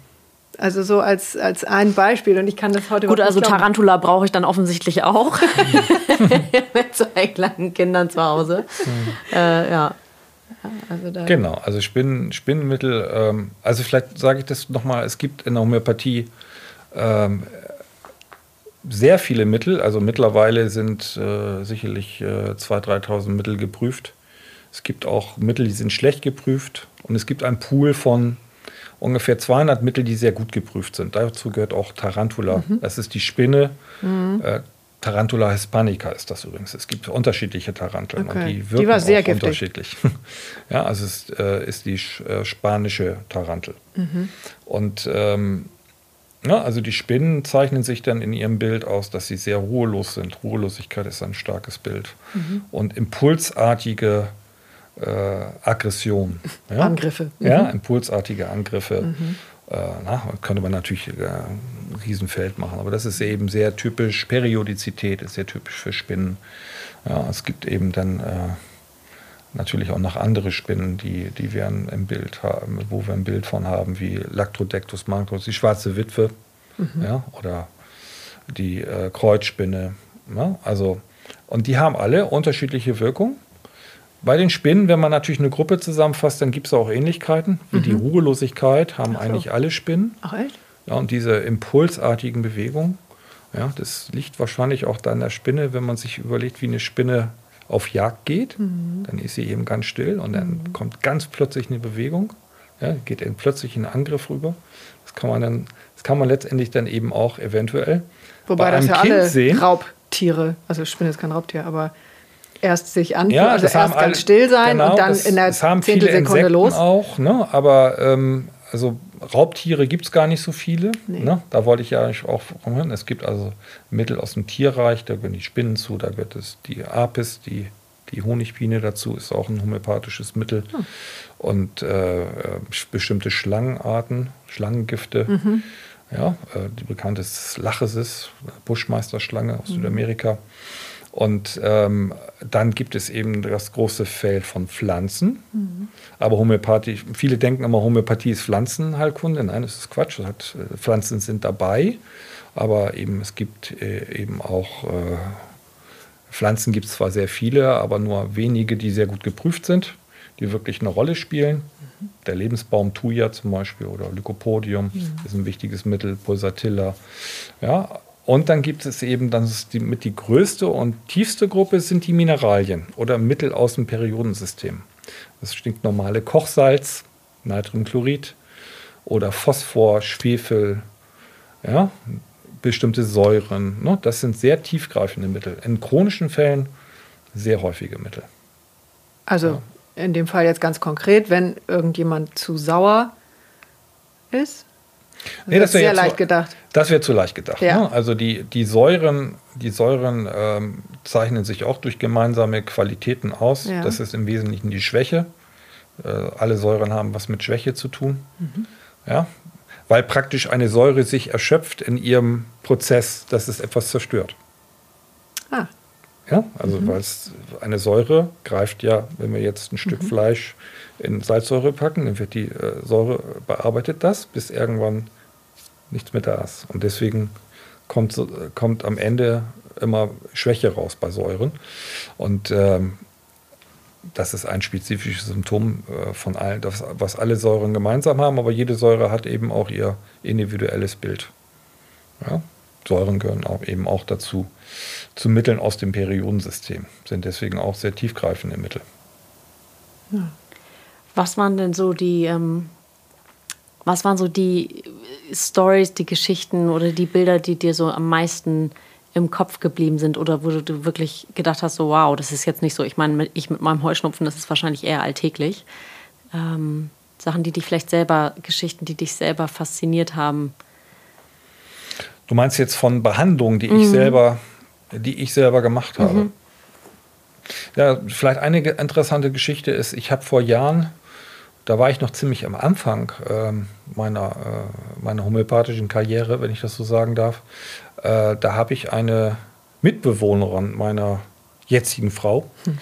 Speaker 2: Also so als, als ein Beispiel und ich kann das heute
Speaker 3: Gut, also Tarantula brauche ich dann offensichtlich auch mit zwei kleinen Kindern zu Hause. Mhm. Äh, ja.
Speaker 1: Also genau, also Spinnen, Spinnenmittel, ähm, also vielleicht sage ich das nochmal, es gibt in der Homöopathie ähm, sehr viele Mittel, also mittlerweile sind äh, sicherlich äh, 2.000, 3.000 Mittel geprüft. Es gibt auch Mittel, die sind schlecht geprüft und es gibt einen Pool von ungefähr 200 Mittel, die sehr gut geprüft sind. Dazu gehört auch Tarantula. Mhm. Das ist die Spinne. Mhm. Äh, Tarantula hispanica ist das übrigens. Es gibt unterschiedliche Taranteln okay. und die wirken die war sehr auch giftig. unterschiedlich. ja, also es ist, äh, ist die äh, spanische Tarantel. Mhm. Und ähm, ja, also die Spinnen zeichnen sich dann in ihrem Bild aus, dass sie sehr ruhelos sind. Ruhelosigkeit ist ein starkes Bild. Mhm. Und impulsartige äh, Aggression.
Speaker 2: Ja? Angriffe.
Speaker 1: Mhm. Ja, impulsartige Angriffe. Mhm. Äh, na, könnte man natürlich äh, ein Riesenfeld machen, aber das ist eben sehr typisch. Periodizität ist sehr typisch für Spinnen. Ja, es gibt eben dann äh, natürlich auch noch andere Spinnen, die, die wir im Bild haben, wo wir ein Bild von haben, wie Lactrodectus mancus, die schwarze Witwe, mhm. ja, oder die äh, Kreuzspinne. Ja, also, und die haben alle unterschiedliche Wirkungen. Bei den Spinnen, wenn man natürlich eine Gruppe zusammenfasst, dann gibt es auch Ähnlichkeiten. Wie mhm. die Ruhelosigkeit haben so. eigentlich alle Spinnen.
Speaker 2: Ach echt?
Speaker 1: Ja, und diese impulsartigen Bewegungen. Ja, das liegt wahrscheinlich auch da an der Spinne, wenn man sich überlegt, wie eine Spinne auf Jagd geht, mhm. dann ist sie eben ganz still und dann mhm. kommt ganz plötzlich eine Bewegung, ja, geht in plötzlich einen Angriff rüber. Das kann man dann, das kann man letztendlich dann eben auch eventuell
Speaker 2: Wobei bei einem das ja kind alle sehen. Raubtiere, also Spinne ist kein Raubtier, aber erst sich an,
Speaker 1: ja,
Speaker 2: also erst ganz still sein genau, und dann das, in der Zehntelsekunde los.
Speaker 1: auch, ne? aber ähm, also Raubtiere gibt es gar nicht so viele. Nee. Ne? Da wollte ich ja auch hören. Es gibt also Mittel aus dem Tierreich, da gehören die Spinnen zu, da gehört es die Apis, die, die Honigbiene dazu, ist auch ein homöopathisches Mittel. Hm. Und äh, bestimmte Schlangenarten, Schlangengifte. Mhm. Ja, äh, die bekannte ist Lachesis, Buschmeisterschlange aus mhm. Südamerika. Und ähm, dann gibt es eben das große Feld von Pflanzen. Mhm. Aber Homöopathie, viele denken immer, Homöopathie ist Pflanzenheilkunde. Nein, das ist Quatsch. Das hat, äh, Pflanzen sind dabei. Aber eben, es gibt äh, eben auch äh, Pflanzen gibt es zwar sehr viele, aber nur wenige, die sehr gut geprüft sind. die wirklich eine Rolle spielen. Mhm. Der Lebensbaum Thuja zum Beispiel oder Lycopodium mhm. ist ein wichtiges Mittel, Pulsatilla. Ja, und dann gibt es eben, dann ist die, mit die größte und tiefste Gruppe sind die Mineralien oder Mittel aus dem Periodensystem. Das stinkt normale Kochsalz, Natriumchlorid oder Phosphor, Schwefel, ja, bestimmte Säuren. Ne? Das sind sehr tiefgreifende Mittel. In chronischen Fällen sehr häufige Mittel.
Speaker 2: Also ja. in dem Fall jetzt ganz konkret, wenn irgendjemand zu sauer ist,
Speaker 1: Nee, das wäre sehr leicht gedacht. Das wäre zu leicht gedacht. Ja. Ne? Also die, die Säuren, die Säuren ähm, zeichnen sich auch durch gemeinsame Qualitäten aus. Ja. Das ist im Wesentlichen die Schwäche. Äh, alle Säuren haben was mit Schwäche zu tun. Mhm. Ja? Weil praktisch eine Säure sich erschöpft in ihrem Prozess, dass es etwas zerstört. Ah. Ja, also mhm. weil eine Säure greift ja, wenn wir jetzt ein Stück mhm. Fleisch in Salzsäure packen, dann wird die äh, Säure bearbeitet das, bis irgendwann nichts mehr da ist. Und deswegen kommt, kommt am Ende immer Schwäche raus bei Säuren. Und ähm, das ist ein spezifisches Symptom äh, von allen, das, was alle Säuren gemeinsam haben, aber jede Säure hat eben auch ihr individuelles Bild. Ja? Säuren gehören auch eben auch dazu, zu Mitteln aus dem Periodensystem, sind deswegen auch sehr tiefgreifende Mittel.
Speaker 3: Ja. Was waren denn so die, ähm, was waren so die Stories, die Geschichten oder die Bilder, die dir so am meisten im Kopf geblieben sind oder wo du wirklich gedacht hast, so wow, das ist jetzt nicht so. Ich meine, ich mit meinem Heuschnupfen, das ist wahrscheinlich eher alltäglich. Ähm, Sachen, die dich vielleicht selber, Geschichten, die dich selber fasziniert haben.
Speaker 1: Du meinst jetzt von Behandlungen, die mhm. ich selber, die ich selber gemacht habe. Mhm. Ja, vielleicht eine interessante Geschichte ist, ich habe vor Jahren da war ich noch ziemlich am Anfang äh, meiner, äh, meiner homöopathischen Karriere, wenn ich das so sagen darf. Äh, da habe ich eine Mitbewohnerin meiner jetzigen Frau. Hm.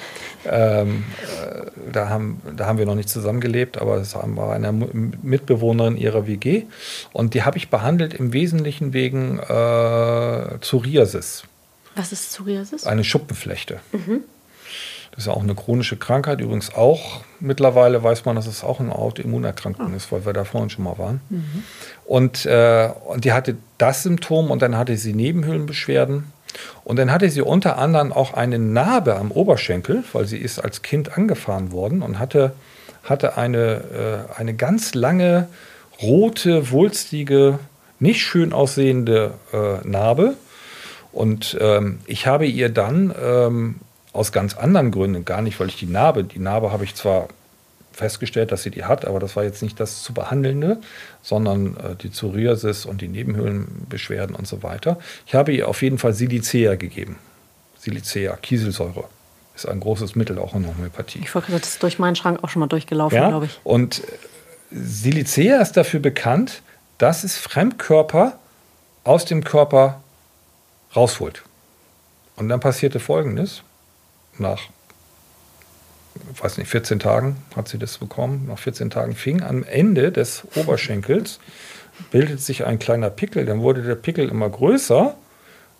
Speaker 1: Ähm, äh, da, haben, da haben wir noch nicht zusammengelebt, aber es war eine Mitbewohnerin ihrer WG. Und die habe ich behandelt im Wesentlichen wegen äh, Psoriasis.
Speaker 3: Was ist Psoriasis?
Speaker 1: Eine Schuppenflechte. Mhm. Das ist ja auch eine chronische Krankheit. Übrigens auch mittlerweile weiß man, dass es auch eine Autoimmunerkrankung oh. ist, weil wir da vorhin schon mal waren. Mhm. Und, äh, und die hatte das Symptom und dann hatte sie Nebenhöhlenbeschwerden. Und dann hatte sie unter anderem auch eine Narbe am Oberschenkel, weil sie ist als Kind angefahren worden und hatte, hatte eine, äh, eine ganz lange, rote, wulstige, nicht schön aussehende äh, Narbe. Und ähm, ich habe ihr dann ähm, aus ganz anderen Gründen, gar nicht, weil ich die Narbe, die Narbe habe ich zwar festgestellt, dass sie die hat, aber das war jetzt nicht das zu behandelnde, sondern äh, die Psoriasis und die Nebenhöhlenbeschwerden und so weiter. Ich habe ihr auf jeden Fall Silicea gegeben. Silicea, Kieselsäure ist ein großes Mittel auch in der Homöopathie.
Speaker 3: Ich wollte das ist durch meinen Schrank auch schon mal durchgelaufen, ja? glaube ich.
Speaker 1: Und Silicea ist dafür bekannt, dass es Fremdkörper aus dem Körper rausholt. Und dann passierte Folgendes nach, weiß nicht, 14 Tagen hat sie das bekommen. Nach 14 Tagen fing am Ende des Oberschenkels bildet sich ein kleiner Pickel. Dann wurde der Pickel immer größer.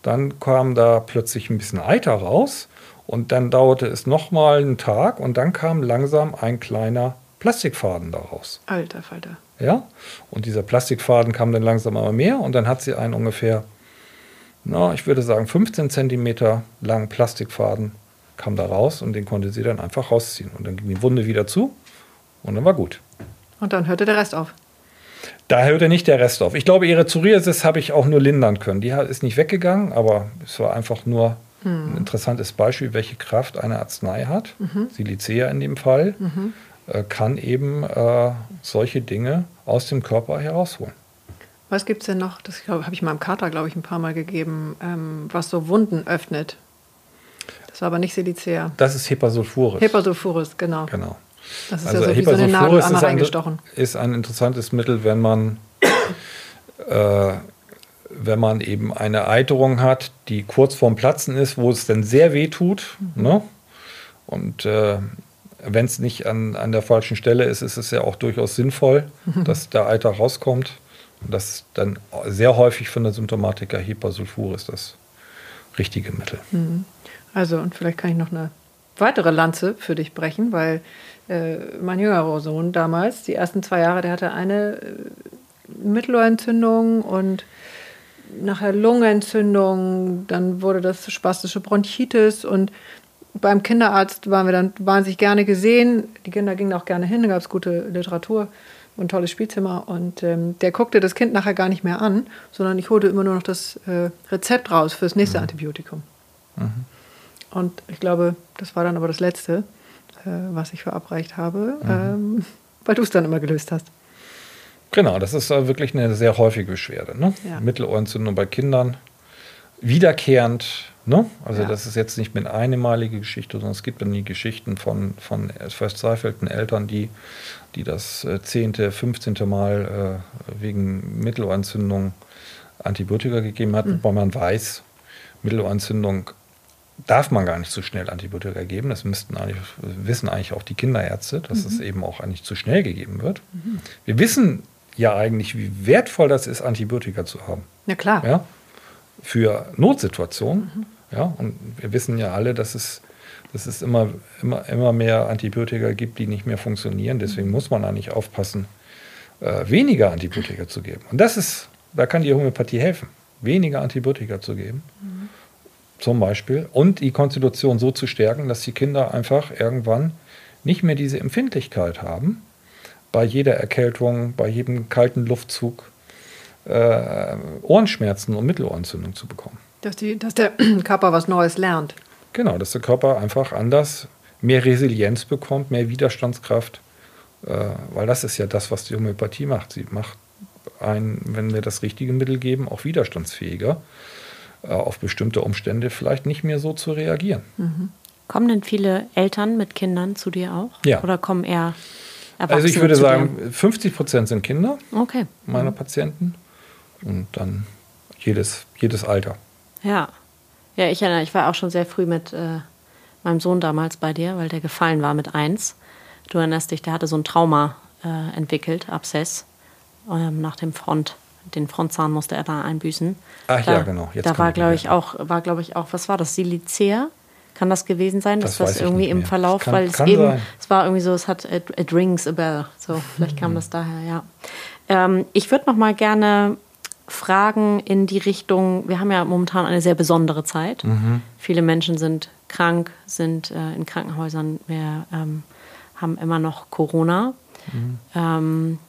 Speaker 1: Dann kam da plötzlich ein bisschen Eiter raus. Und dann dauerte es nochmal einen Tag und dann kam langsam ein kleiner Plastikfaden daraus.
Speaker 2: Alter Falter.
Speaker 1: Ja, und dieser Plastikfaden kam dann langsam immer mehr und dann hat sie einen ungefähr, na, ich würde sagen, 15 Zentimeter langen Plastikfaden kam da raus und den konnte sie dann einfach rausziehen. Und dann ging die Wunde wieder zu und dann war gut.
Speaker 2: Und dann hörte der Rest auf.
Speaker 1: Da hörte nicht der Rest auf. Ich glaube, ihre Psoriasis habe ich auch nur lindern können. Die ist nicht weggegangen, aber es war einfach nur hm. ein interessantes Beispiel, welche Kraft eine Arznei hat. Mhm. Silicea in dem Fall mhm. äh, kann eben äh, solche Dinge aus dem Körper herausholen.
Speaker 2: Was gibt es denn noch? Das habe ich meinem Kater, glaube ich, ein paar Mal gegeben, ähm, was so Wunden öffnet. Das war aber nicht Silicea.
Speaker 1: Das ist Hepasulfuris.
Speaker 2: Hepasulfuris, genau.
Speaker 1: Genau.
Speaker 2: Das ist also ja so wie so eine Nadel einmal reingestochen.
Speaker 1: Ist ein interessantes Mittel, wenn man, äh, wenn man eben eine Eiterung hat, die kurz vorm Platzen ist, wo es dann sehr weh tut. Mhm. Ne? Und äh, wenn es nicht an, an der falschen Stelle ist, ist es ja auch durchaus sinnvoll, mhm. dass der Eiter rauskommt. Und das ist dann sehr häufig von der Symptomatiker Hepasulfuris das richtige Mittel.
Speaker 2: Mhm. Also, und vielleicht kann ich noch eine weitere Lanze für dich brechen, weil äh, mein jüngerer Sohn damals, die ersten zwei Jahre, der hatte eine äh, Mittelohrentzündung und nachher Lungenentzündung, dann wurde das spastische Bronchitis und beim Kinderarzt waren wir dann wahnsinnig gerne gesehen. Die Kinder gingen auch gerne hin, da gab es gute Literatur und tolles Spielzimmer. Und ähm, der guckte das Kind nachher gar nicht mehr an, sondern ich holte immer nur noch das äh, Rezept raus für das nächste mhm. Antibiotikum. Mhm. Und ich glaube, das war dann aber das Letzte, äh, was ich verabreicht habe, mhm. ähm, weil du es dann immer gelöst hast.
Speaker 1: Genau, das ist wirklich eine sehr häufige Beschwerde. Ne? Ja. Mittelohrentzündung bei Kindern, wiederkehrend. Ne? Also ja. das ist jetzt nicht eine einmalige Geschichte, sondern es gibt dann die Geschichten von, von verzweifelten Eltern, die, die das äh, zehnte, fünfzehnte Mal äh, wegen Mittelohrentzündung Antibiotika gegeben hat, mhm. wobei man weiß, Mittelohrentzündung darf man gar nicht so schnell Antibiotika geben. Das müssten eigentlich, wissen eigentlich auch die Kinderärzte, dass mhm. es eben auch eigentlich zu schnell gegeben wird. Mhm. Wir wissen ja eigentlich, wie wertvoll das ist, Antibiotika zu haben.
Speaker 2: Na klar.
Speaker 1: Ja? Für Notsituationen. Mhm. Ja? Und wir wissen ja alle, dass es, dass es immer, immer, immer mehr Antibiotika gibt, die nicht mehr funktionieren. Deswegen mhm. muss man eigentlich aufpassen, äh, weniger Antibiotika zu geben. Und das ist, da kann die Homöopathie helfen, weniger Antibiotika zu geben. Mhm. Zum Beispiel. Und die Konstitution so zu stärken, dass die Kinder einfach irgendwann nicht mehr diese Empfindlichkeit haben, bei jeder Erkältung, bei jedem kalten Luftzug äh, Ohrenschmerzen und Mittelohrentzündung zu bekommen.
Speaker 2: Dass, die, dass der Körper was Neues lernt.
Speaker 1: Genau, dass der Körper einfach anders mehr Resilienz bekommt, mehr Widerstandskraft, äh, weil das ist ja das, was die Homöopathie macht. Sie macht einen, wenn wir das richtige Mittel geben, auch widerstandsfähiger, äh, auf bestimmte Umstände vielleicht nicht mehr so zu reagieren.
Speaker 3: Mhm. Kommen denn viele Eltern mit Kindern zu dir auch?
Speaker 1: Ja.
Speaker 3: Oder kommen eher
Speaker 1: Erwachsene Also ich würde sagen, 50 Prozent sind Kinder okay. meiner mhm. Patienten und dann jedes, jedes Alter.
Speaker 3: Ja. Ja, ich erinnere, ich war auch schon sehr früh mit äh, meinem Sohn damals bei dir, weil der gefallen war mit eins. Du erinnerst dich, der hatte so ein Trauma äh, entwickelt, Abszess, ähm, nach dem Front. Den Frontzahn musste er da einbüßen.
Speaker 1: Ach
Speaker 3: da,
Speaker 1: ja, genau.
Speaker 3: Jetzt da war, glaube ich, auch, war, glaube ich, auch, was war das, Silicea? Kann das gewesen sein, dass das, das irgendwie im Verlauf, kann, weil es eben, sein. es war irgendwie so, es hat, it, it rings a bell. So, vielleicht kam mhm. das daher, ja. Ähm, ich würde noch mal gerne fragen in die Richtung, wir haben ja momentan eine sehr besondere Zeit. Mhm. Viele Menschen sind krank, sind äh, in Krankenhäusern, wir ähm, haben immer noch Corona. Mhm. Ähm,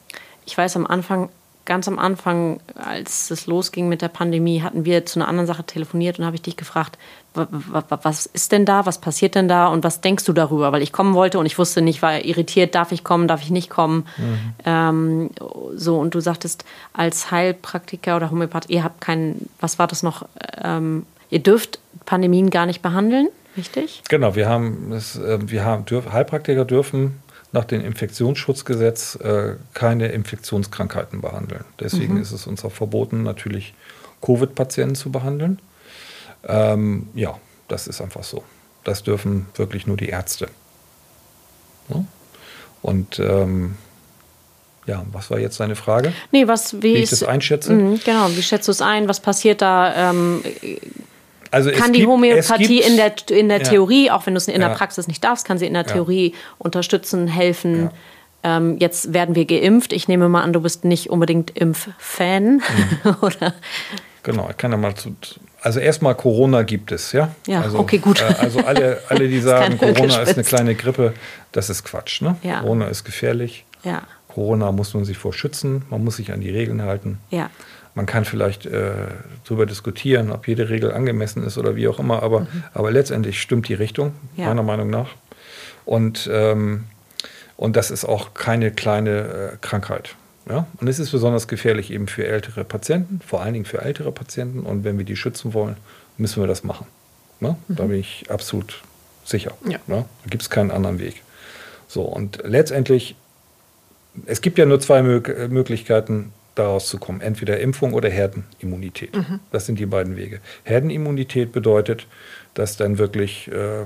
Speaker 3: ich weiß, am Anfang ganz am Anfang, als es losging mit der Pandemie, hatten wir zu einer anderen Sache telefoniert und habe ich dich gefragt, was ist denn da, was passiert denn da und was denkst du darüber? Weil ich kommen wollte und ich wusste nicht, war irritiert, darf ich kommen, darf ich nicht kommen. Mhm. Ähm, so, und du sagtest, als Heilpraktiker oder Homöopath, ihr habt keinen, was war das noch? Ähm, ihr dürft Pandemien gar nicht behandeln, richtig?
Speaker 1: Genau, wir haben, das, äh, wir haben Heilpraktiker dürfen nach dem Infektionsschutzgesetz äh, keine Infektionskrankheiten behandeln. Deswegen mhm. ist es uns auch verboten, natürlich Covid-Patienten zu behandeln. Ähm, ja, das ist einfach so. Das dürfen wirklich nur die Ärzte. Ja? Und ähm, ja, was war jetzt deine Frage?
Speaker 3: Nee, was, wie, wie
Speaker 1: ich das einschätze?
Speaker 3: Mh, genau, wie schätzt du es ein? Was passiert da? Ähm, also kann die gibt, Homöopathie in der, in der ja. Theorie, auch wenn du es in der Praxis nicht darfst, kann sie in der Theorie unterstützen, helfen. Ähm, jetzt werden wir geimpft. Ich nehme mal an, du bist nicht unbedingt Impffan, mhm. oder?
Speaker 1: Genau, ich kann ja mal zu. Also erstmal Corona gibt es, ja?
Speaker 3: Ja,
Speaker 1: also,
Speaker 3: okay, gut.
Speaker 1: Äh, also alle, alle, die sagen, Corona ist eine kleine Grippe, das ist Quatsch. Ne? Ja. Corona ist gefährlich.
Speaker 3: Ja.
Speaker 1: Corona muss man sich vor schützen, man muss sich an die Regeln halten.
Speaker 3: Ja.
Speaker 1: Man kann vielleicht äh, darüber diskutieren, ob jede Regel angemessen ist oder wie auch immer, aber, mhm. aber letztendlich stimmt die Richtung, ja. meiner Meinung nach. Und, ähm, und das ist auch keine kleine äh, Krankheit. Ja? Und es ist besonders gefährlich eben für ältere Patienten, vor allen Dingen für ältere Patienten. Und wenn wir die schützen wollen, müssen wir das machen. Ne? Mhm. Da bin ich absolut sicher. Ja. Ne? Da gibt es keinen anderen Weg. So, und letztendlich, es gibt ja nur zwei Möglichkeiten, daraus zu kommen. Entweder Impfung oder Herdenimmunität. Mhm. Das sind die beiden Wege. Herdenimmunität bedeutet, dass dann wirklich äh,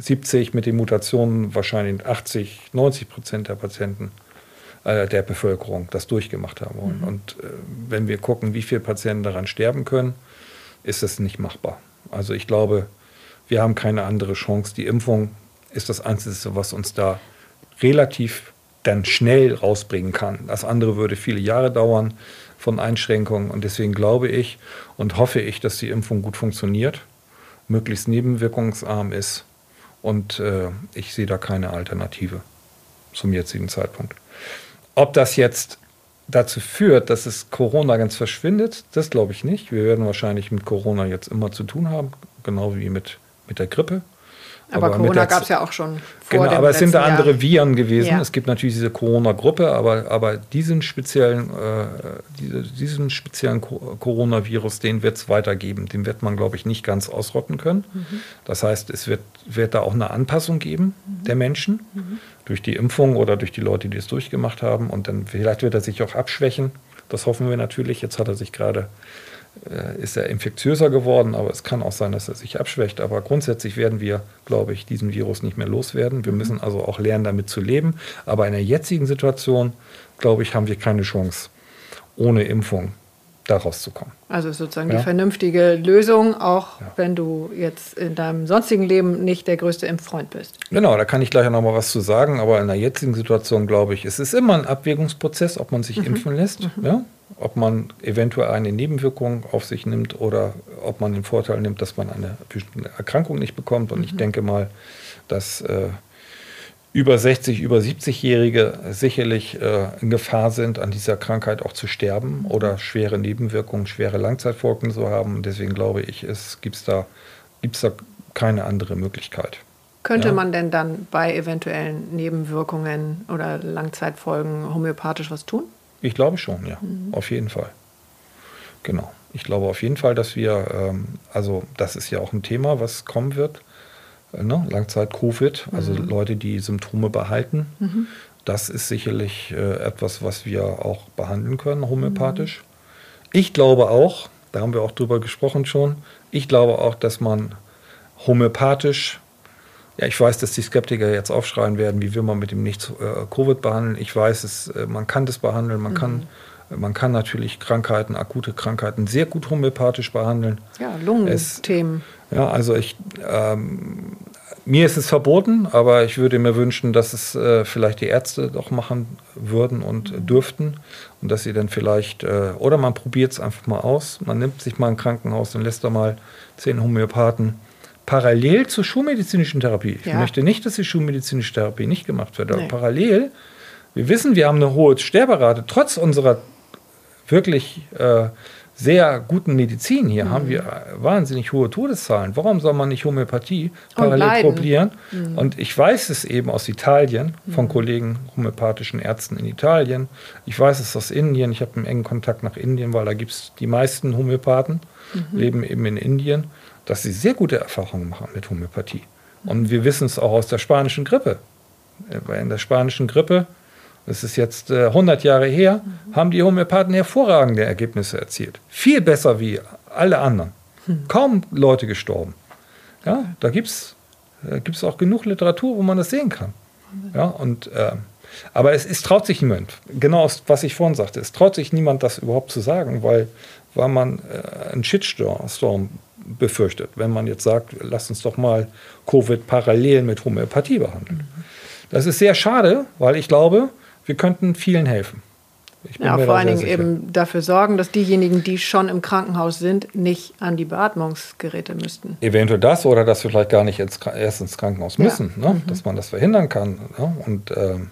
Speaker 1: 70 mit den Mutationen wahrscheinlich 80, 90 Prozent der Patienten äh, der Bevölkerung das durchgemacht haben wollen. Mhm. Und äh, wenn wir gucken, wie viele Patienten daran sterben können, ist das nicht machbar. Also ich glaube, wir haben keine andere Chance. Die Impfung ist das Einzige, was uns da relativ dann schnell rausbringen kann. Das andere würde viele Jahre dauern von Einschränkungen. Und deswegen glaube ich und hoffe ich, dass die Impfung gut funktioniert, möglichst nebenwirkungsarm ist. Und äh, ich sehe da keine Alternative zum jetzigen Zeitpunkt. Ob das jetzt dazu führt, dass es Corona ganz verschwindet, das glaube ich nicht. Wir werden wahrscheinlich mit Corona jetzt immer zu tun haben, genau wie mit, mit der Grippe.
Speaker 2: Aber, aber Corona gab es ja auch schon.
Speaker 1: Vor genau, aber es sind da andere Jahr. Viren gewesen. Ja. Es gibt natürlich diese Corona-Gruppe, aber, aber diesen speziellen, äh, diese, diesen speziellen Coronavirus, den wird es weitergeben. Den wird man, glaube ich, nicht ganz ausrotten können. Mhm. Das heißt, es wird, wird da auch eine Anpassung geben mhm. der Menschen mhm. durch die Impfung oder durch die Leute, die es durchgemacht haben. Und dann vielleicht wird er sich auch abschwächen. Das hoffen wir natürlich. Jetzt hat er sich gerade ist er infektiöser geworden, aber es kann auch sein, dass er sich abschwächt. Aber grundsätzlich werden wir, glaube ich, diesen Virus nicht mehr loswerden. Wir müssen also auch lernen, damit zu leben. Aber in der jetzigen Situation, glaube ich, haben wir keine Chance, ohne Impfung da rauszukommen.
Speaker 2: Also sozusagen ja. die vernünftige Lösung, auch ja. wenn du jetzt in deinem sonstigen Leben nicht der größte Impffreund bist.
Speaker 1: Genau, da kann ich gleich noch mal was zu sagen. Aber in der jetzigen Situation, glaube ich, es ist immer ein Abwägungsprozess, ob man sich mhm. impfen lässt. Mhm. Ja? Ob man eventuell eine Nebenwirkung auf sich nimmt oder ob man den Vorteil nimmt, dass man eine Erkrankung nicht bekommt. Und mhm. ich denke mal, dass äh, über 60, über 70-Jährige sicherlich äh, in Gefahr sind, an dieser Krankheit auch zu sterben mhm. oder schwere Nebenwirkungen, schwere Langzeitfolgen zu haben. Und deswegen glaube ich, es gibt da, gibt's da keine andere Möglichkeit.
Speaker 2: Könnte ja. man denn dann bei eventuellen Nebenwirkungen oder Langzeitfolgen homöopathisch was tun?
Speaker 1: Ich glaube schon, ja. Mhm. Auf jeden Fall. Genau. Ich glaube auf jeden Fall, dass wir, ähm, also das ist ja auch ein Thema, was kommen wird. Äh, ne? Langzeit-Covid, also mhm. Leute, die Symptome behalten. Mhm. Das ist sicherlich äh, etwas, was wir auch behandeln können, homöopathisch. Ich glaube auch, da haben wir auch drüber gesprochen schon, ich glaube auch, dass man homöopathisch ja, ich weiß, dass die Skeptiker jetzt aufschreien werden, wie will man mit dem nicht äh, Covid behandeln. Ich weiß, es, äh, man kann das behandeln, man, mhm. kann, man kann natürlich Krankheiten, akute Krankheiten sehr gut homöopathisch behandeln.
Speaker 2: Ja, Lungenthemen.
Speaker 1: Ja, also ich, ähm, mir ist es verboten, aber ich würde mir wünschen, dass es äh, vielleicht die Ärzte doch machen würden und mhm. dürften und dass sie dann vielleicht, äh, oder man probiert es einfach mal aus, man nimmt sich mal ein Krankenhaus und lässt da mal zehn Homöopathen parallel zur schulmedizinischen Therapie. Ich ja. möchte nicht, dass die schulmedizinische Therapie nicht gemacht wird, aber nee. parallel, wir wissen, wir haben eine hohe Sterberate, trotz unserer wirklich äh, sehr guten Medizin hier mhm. haben wir wahnsinnig hohe Todeszahlen. Warum soll man nicht Homöopathie parallel probieren? Mhm. Und ich weiß es eben aus Italien, von mhm. Kollegen, homöopathischen Ärzten in Italien. Ich weiß es aus Indien. Ich habe einen engen Kontakt nach Indien, weil da gibt es die meisten Homöopathen, mhm. leben eben in Indien dass sie sehr gute Erfahrungen machen mit Homöopathie. Und wir wissen es auch aus der spanischen Grippe. In der spanischen Grippe, das ist jetzt äh, 100 Jahre her, haben die Homöopathen hervorragende Ergebnisse erzielt. Viel besser wie alle anderen. Kaum Leute gestorben. Ja, da gibt es äh, gibt's auch genug Literatur, wo man das sehen kann. Ja, und, äh, aber es, es traut sich niemand, genau was ich vorhin sagte, es traut sich niemand, das überhaupt zu sagen, weil, weil man äh, einen Shitstorm befürchtet, wenn man jetzt sagt, lass uns doch mal Covid parallel mit Homöopathie behandeln. Das ist sehr schade, weil ich glaube, wir könnten vielen helfen.
Speaker 2: ja, vor allen Dingen eben dafür sorgen, dass diejenigen, die schon im Krankenhaus sind, nicht an die Beatmungsgeräte müssten.
Speaker 1: Eventuell das oder dass wir vielleicht gar nicht ins, erst ins Krankenhaus müssen, ja. ne? mhm. dass man das verhindern kann. Ne? Und ähm,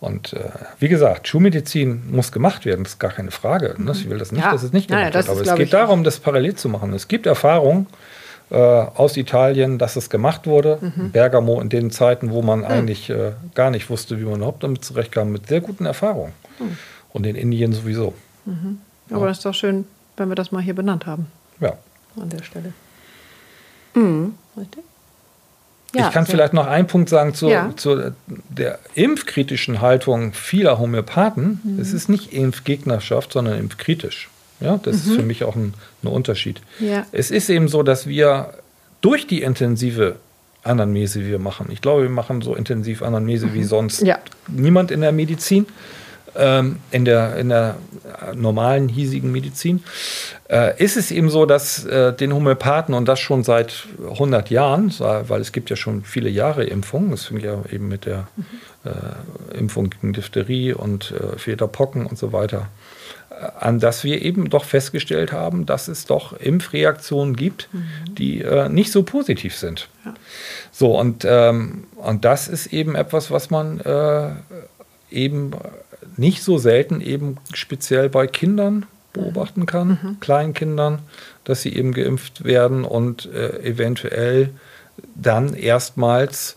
Speaker 1: und äh, wie gesagt, Schulmedizin muss gemacht werden, das ist gar keine Frage. Ne? Ich will das nicht, ja. dass es nicht gemacht wird. Aber es geht darum, das parallel zu machen. Es gibt Erfahrungen äh, aus Italien, dass es gemacht wurde. Mhm. Bergamo in den Zeiten, wo man mhm. eigentlich äh, gar nicht wusste, wie man überhaupt damit zurechtkam, mit sehr guten Erfahrungen. Mhm. Und in Indien sowieso.
Speaker 2: Mhm. Aber ja. das ist doch schön, wenn wir das mal hier benannt haben.
Speaker 1: Ja.
Speaker 2: An der Stelle.
Speaker 1: Mhm. Richtig? Ja, ich kann vielleicht noch einen Punkt sagen zu, ja. zu der impfkritischen Haltung vieler Homöopathen. Mhm. Es ist nicht Impfgegnerschaft, sondern impfkritisch. Ja, das mhm. ist für mich auch ein, ein Unterschied. Ja. Es ist eben so, dass wir durch die intensive Anamnese, die wir machen, ich glaube, wir machen so intensiv Anamnese mhm. wie sonst niemand in der Medizin, ähm, in, der, in der normalen hiesigen Medizin, äh, ist es eben so, dass äh, den Homöopathen und das schon seit 100 Jahren, weil es gibt ja schon viele Jahre Impfungen, das fing ja eben mit der äh, Impfung gegen Diphtherie und äh, Federpocken und so weiter an dass wir eben doch festgestellt haben, dass es doch Impfreaktionen gibt, mhm. die äh, nicht so positiv sind. Ja. So, und, ähm, und das ist eben etwas, was man äh, eben nicht so selten eben speziell bei Kindern beobachten kann, mhm. Kleinkindern, dass sie eben geimpft werden und äh, eventuell dann erstmals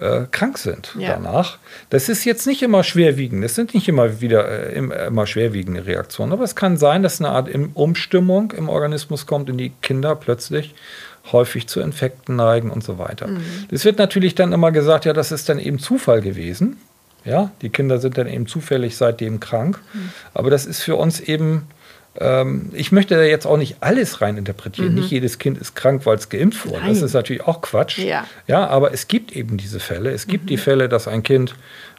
Speaker 1: äh, krank sind ja. danach. Das ist jetzt nicht immer schwerwiegend, das sind nicht immer wieder äh, immer schwerwiegende Reaktionen, aber es kann sein, dass eine Art Umstimmung im Organismus kommt und die Kinder plötzlich häufig zu Infekten neigen und so weiter. Mhm. Das wird natürlich dann immer gesagt, ja, das ist dann eben Zufall gewesen. Ja, die Kinder sind dann eben zufällig seitdem krank. Mhm. Aber das ist für uns eben ähm, ich möchte da jetzt auch nicht alles reininterpretieren. Mhm. Nicht jedes Kind ist krank, weil es geimpft wurde. Nein. Das ist natürlich auch Quatsch. Ja. ja, aber es gibt eben diese Fälle. Es gibt mhm. die Fälle, dass ein Kind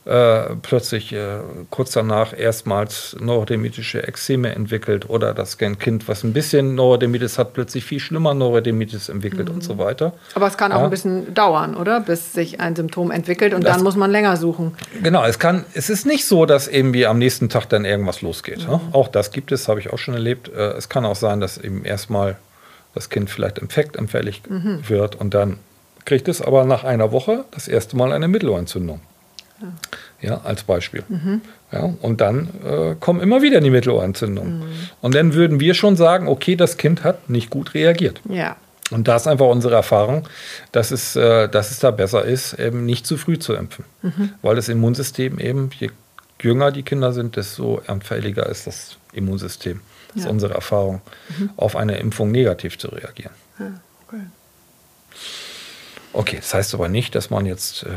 Speaker 1: äh, plötzlich äh, kurz danach erstmals neurodermitische Ekzeme entwickelt oder dass ein Kind, was ein bisschen Neurodermitis hat, plötzlich viel schlimmer Neurodermitis entwickelt mhm. und so weiter.
Speaker 2: Aber es kann auch ja. ein bisschen dauern, oder? Bis sich ein Symptom entwickelt und das, dann muss man länger suchen.
Speaker 1: Genau, es, kann, es ist nicht so, dass eben wie am nächsten Tag dann irgendwas losgeht. Ne? Mhm. Auch das gibt es, habe ich auch schon erlebt. Äh, es kann auch sein, dass eben erstmal das Kind vielleicht infektanfällig mhm. wird und dann kriegt es aber nach einer Woche das erste Mal eine Mittelohrentzündung. Ja, als Beispiel. Mhm. Ja, und dann äh, kommen immer wieder die Mittelohrentzündungen. Mhm. Und dann würden wir schon sagen, okay, das Kind hat nicht gut reagiert.
Speaker 2: Ja.
Speaker 1: Und da ist einfach unsere Erfahrung, dass es, äh, dass es da besser ist, eben nicht zu früh zu impfen. Mhm. Weil das Immunsystem eben, je jünger die Kinder sind, desto anfälliger ist das Immunsystem. Das ja. ist unsere Erfahrung, mhm. auf eine Impfung negativ zu reagieren. Ja, okay. okay, das heißt aber nicht, dass man jetzt äh,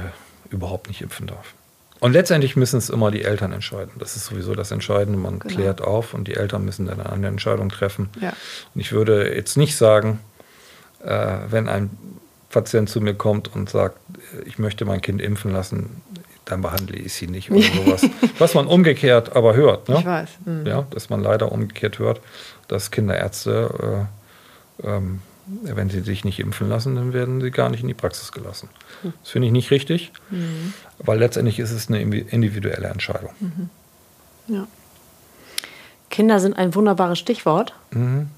Speaker 1: überhaupt nicht impfen darf. Und letztendlich müssen es immer die Eltern entscheiden. Das ist sowieso das Entscheidende. Man genau. klärt auf und die Eltern müssen dann eine Entscheidung treffen. Ja. Und ich würde jetzt nicht sagen, äh, wenn ein Patient zu mir kommt und sagt, ich möchte mein Kind impfen lassen, dann behandle ich sie nicht oder sowas. Was man umgekehrt aber hört. Ne? Ich weiß. Mhm. Ja, dass man leider umgekehrt hört, dass Kinderärzte äh, ähm, wenn sie sich nicht impfen lassen, dann werden sie gar nicht in die Praxis gelassen. Das finde ich nicht richtig, mhm. weil letztendlich ist es eine individuelle Entscheidung. Mhm.
Speaker 3: Ja. Kinder sind ein wunderbares Stichwort. Mhm.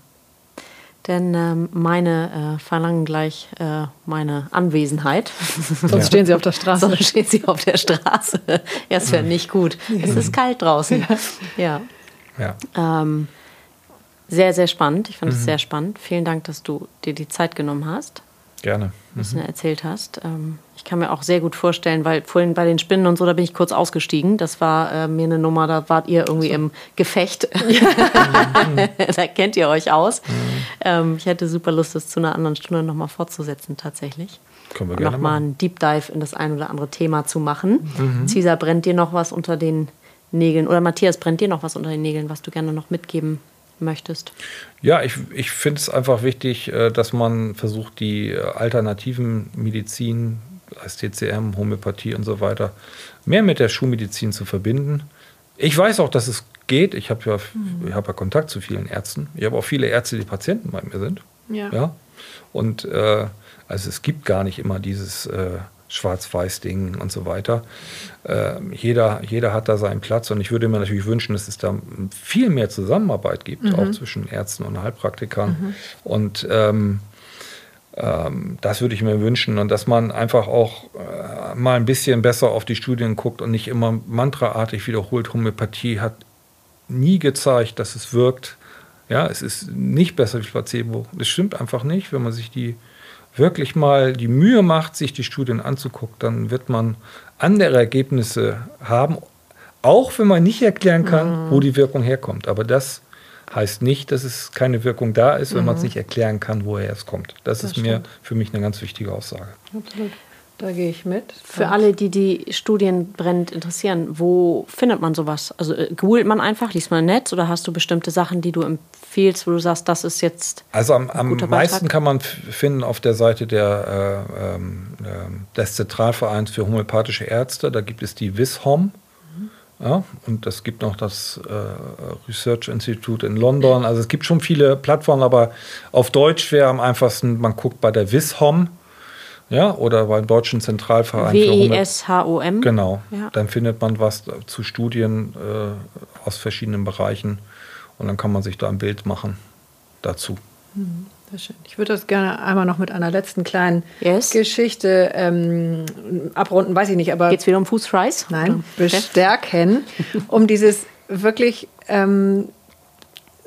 Speaker 3: Denn ähm, meine äh, verlangen gleich äh, meine Anwesenheit.
Speaker 2: Sonst ja. stehen sie auf der Straße.
Speaker 3: Sonst stehen sie auf der Straße. ja, es wäre nicht gut. Es ist kalt draußen. Ja. ja. Ähm, sehr, sehr spannend. Ich fand es mhm. sehr spannend. Vielen Dank, dass du dir die Zeit genommen hast.
Speaker 1: Gerne.
Speaker 3: Mhm. Was du erzählt hast. Ähm, ich kann mir auch sehr gut vorstellen, weil vorhin bei den Spinnen und so, da bin ich kurz ausgestiegen. Das war äh, mir eine Nummer, da wart ihr irgendwie so. im Gefecht. da kennt ihr euch aus. Mhm. Ähm, ich hätte super Lust, das zu einer anderen Stunde nochmal fortzusetzen, tatsächlich.
Speaker 1: Können wir gerne
Speaker 3: Nochmal einen Deep Dive in das ein oder andere Thema zu machen. Mhm. Cesar, brennt dir noch was unter den Nägeln? Oder Matthias, brennt dir noch was unter den Nägeln, was du gerne noch mitgeben möchtest?
Speaker 1: Ja, ich, ich finde es einfach wichtig, äh, dass man versucht, die äh, alternativen Medizin, als TCM, Homöopathie und so weiter, mehr mit der Schulmedizin zu verbinden. Ich weiß auch, dass es geht. Ich habe ja, mhm. hab ja Kontakt zu vielen Ärzten. Ich habe auch viele Ärzte, die Patienten bei mir sind. Ja. ja? Und äh, also es gibt gar nicht immer dieses äh, Schwarz-Weiß-Ding und so weiter. Äh, jeder, jeder hat da seinen Platz und ich würde mir natürlich wünschen, dass es da viel mehr Zusammenarbeit gibt, mhm. auch zwischen Ärzten und Heilpraktikern. Mhm. Und ähm, ähm, das würde ich mir wünschen und dass man einfach auch äh, mal ein bisschen besser auf die Studien guckt und nicht immer mantraartig wiederholt, Homöopathie hat nie gezeigt, dass es wirkt. Ja, es ist nicht besser wie Placebo. Das stimmt einfach nicht, wenn man sich die wirklich mal die Mühe macht, sich die Studien anzugucken, dann wird man andere Ergebnisse haben, auch wenn man nicht erklären kann, mhm. wo die Wirkung herkommt. Aber das heißt nicht, dass es keine Wirkung da ist, wenn mhm. man es nicht erklären kann, woher es kommt. Das, das ist stimmt. mir für mich eine ganz wichtige Aussage.
Speaker 2: Absolut. Da gehe ich mit.
Speaker 3: Für alle, die die Studien brennend interessieren, wo findet man sowas? Also äh, googelt man einfach, liest man im Netz oder hast du bestimmte Sachen, die du empfiehlst, wo du sagst, das ist jetzt.
Speaker 1: Also am, am meisten Beitrag? kann man finden auf der Seite der, äh, äh, des Zentralvereins für homöopathische Ärzte. Da gibt es die WISHOM. Mhm. Ja, und es gibt noch das äh, Research Institute in London. Also es gibt schon viele Plattformen, aber auf Deutsch wäre am einfachsten, man guckt bei der WISHOM ja, oder beim Deutschen Zentralverein
Speaker 3: W-I-S-H-O-M.
Speaker 1: Genau. Ja. Dann findet man was zu Studien äh, aus verschiedenen Bereichen und dann kann man sich da ein Bild machen dazu.
Speaker 2: Mhm. Ich würde das gerne einmal noch mit einer letzten kleinen yes. Geschichte ähm, abrunden, weiß ich nicht, aber.
Speaker 3: Geht es wieder um Fußfries?
Speaker 2: Nein, okay. bestärken, um dieses wirklich. Ähm,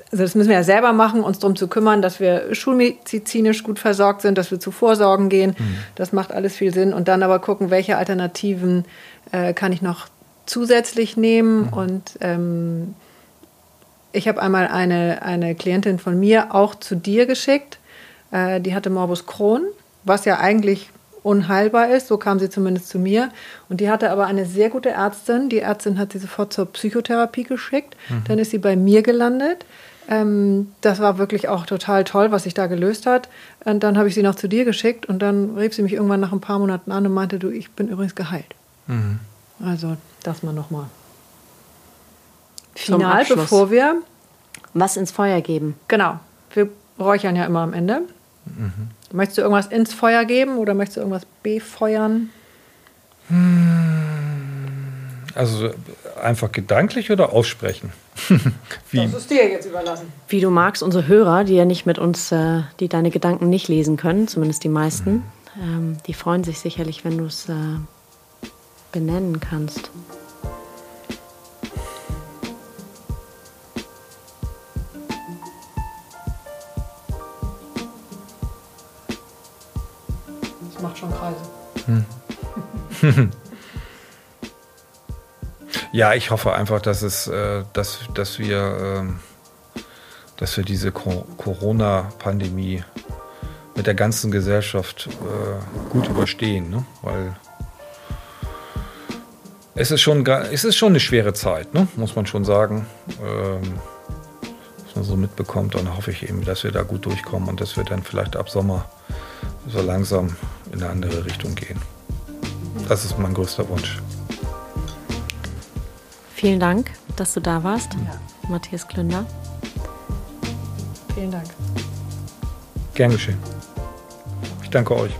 Speaker 2: also das müssen wir ja selber machen, uns darum zu kümmern, dass wir schulmedizinisch gut versorgt sind, dass wir zu Vorsorgen gehen. Mhm. Das macht alles viel Sinn. Und dann aber gucken, welche Alternativen äh, kann ich noch zusätzlich nehmen. Mhm. Und ähm, ich habe einmal eine, eine Klientin von mir auch zu dir geschickt. Äh, die hatte Morbus Crohn, was ja eigentlich unheilbar ist. So kam sie zumindest zu mir. Und die hatte aber eine sehr gute Ärztin. Die Ärztin hat sie sofort zur Psychotherapie geschickt. Mhm. Dann ist sie bei mir gelandet. Ähm, das war wirklich auch total toll, was sich da gelöst hat. Und dann habe ich sie noch zu dir geschickt und dann rief sie mich irgendwann nach ein paar Monaten an und meinte, du, ich bin übrigens geheilt. Mhm. Also das mal nochmal. Final, bevor wir
Speaker 3: was ins Feuer geben.
Speaker 2: Genau. Wir räuchern ja immer am Ende. Mhm. Möchtest du irgendwas ins Feuer geben oder möchtest du irgendwas befeuern?
Speaker 1: Also einfach gedanklich oder aussprechen?
Speaker 2: Wie? Das ist dir jetzt überlassen.
Speaker 3: Wie du magst, unsere Hörer, die ja nicht mit uns, äh, die deine Gedanken nicht lesen können, zumindest die meisten, mhm. ähm, die freuen sich sicherlich, wenn du es äh, benennen kannst.
Speaker 2: Macht schon Kreise. Hm.
Speaker 1: Ja, ich hoffe einfach, dass es, äh, dass, dass wir, äh, dass wir diese Corona-Pandemie mit der ganzen Gesellschaft äh, gut überstehen, ne? weil es ist schon, es ist schon eine schwere Zeit, ne? muss man schon sagen. Ähm, was man so mitbekommt, dann hoffe ich eben, dass wir da gut durchkommen und dass wir dann vielleicht ab Sommer so langsam in eine andere Richtung gehen. Das ist mein größter Wunsch.
Speaker 3: Vielen Dank, dass du da warst, ja. Matthias Klünder.
Speaker 2: Vielen Dank.
Speaker 1: Gern geschehen. Ich danke euch.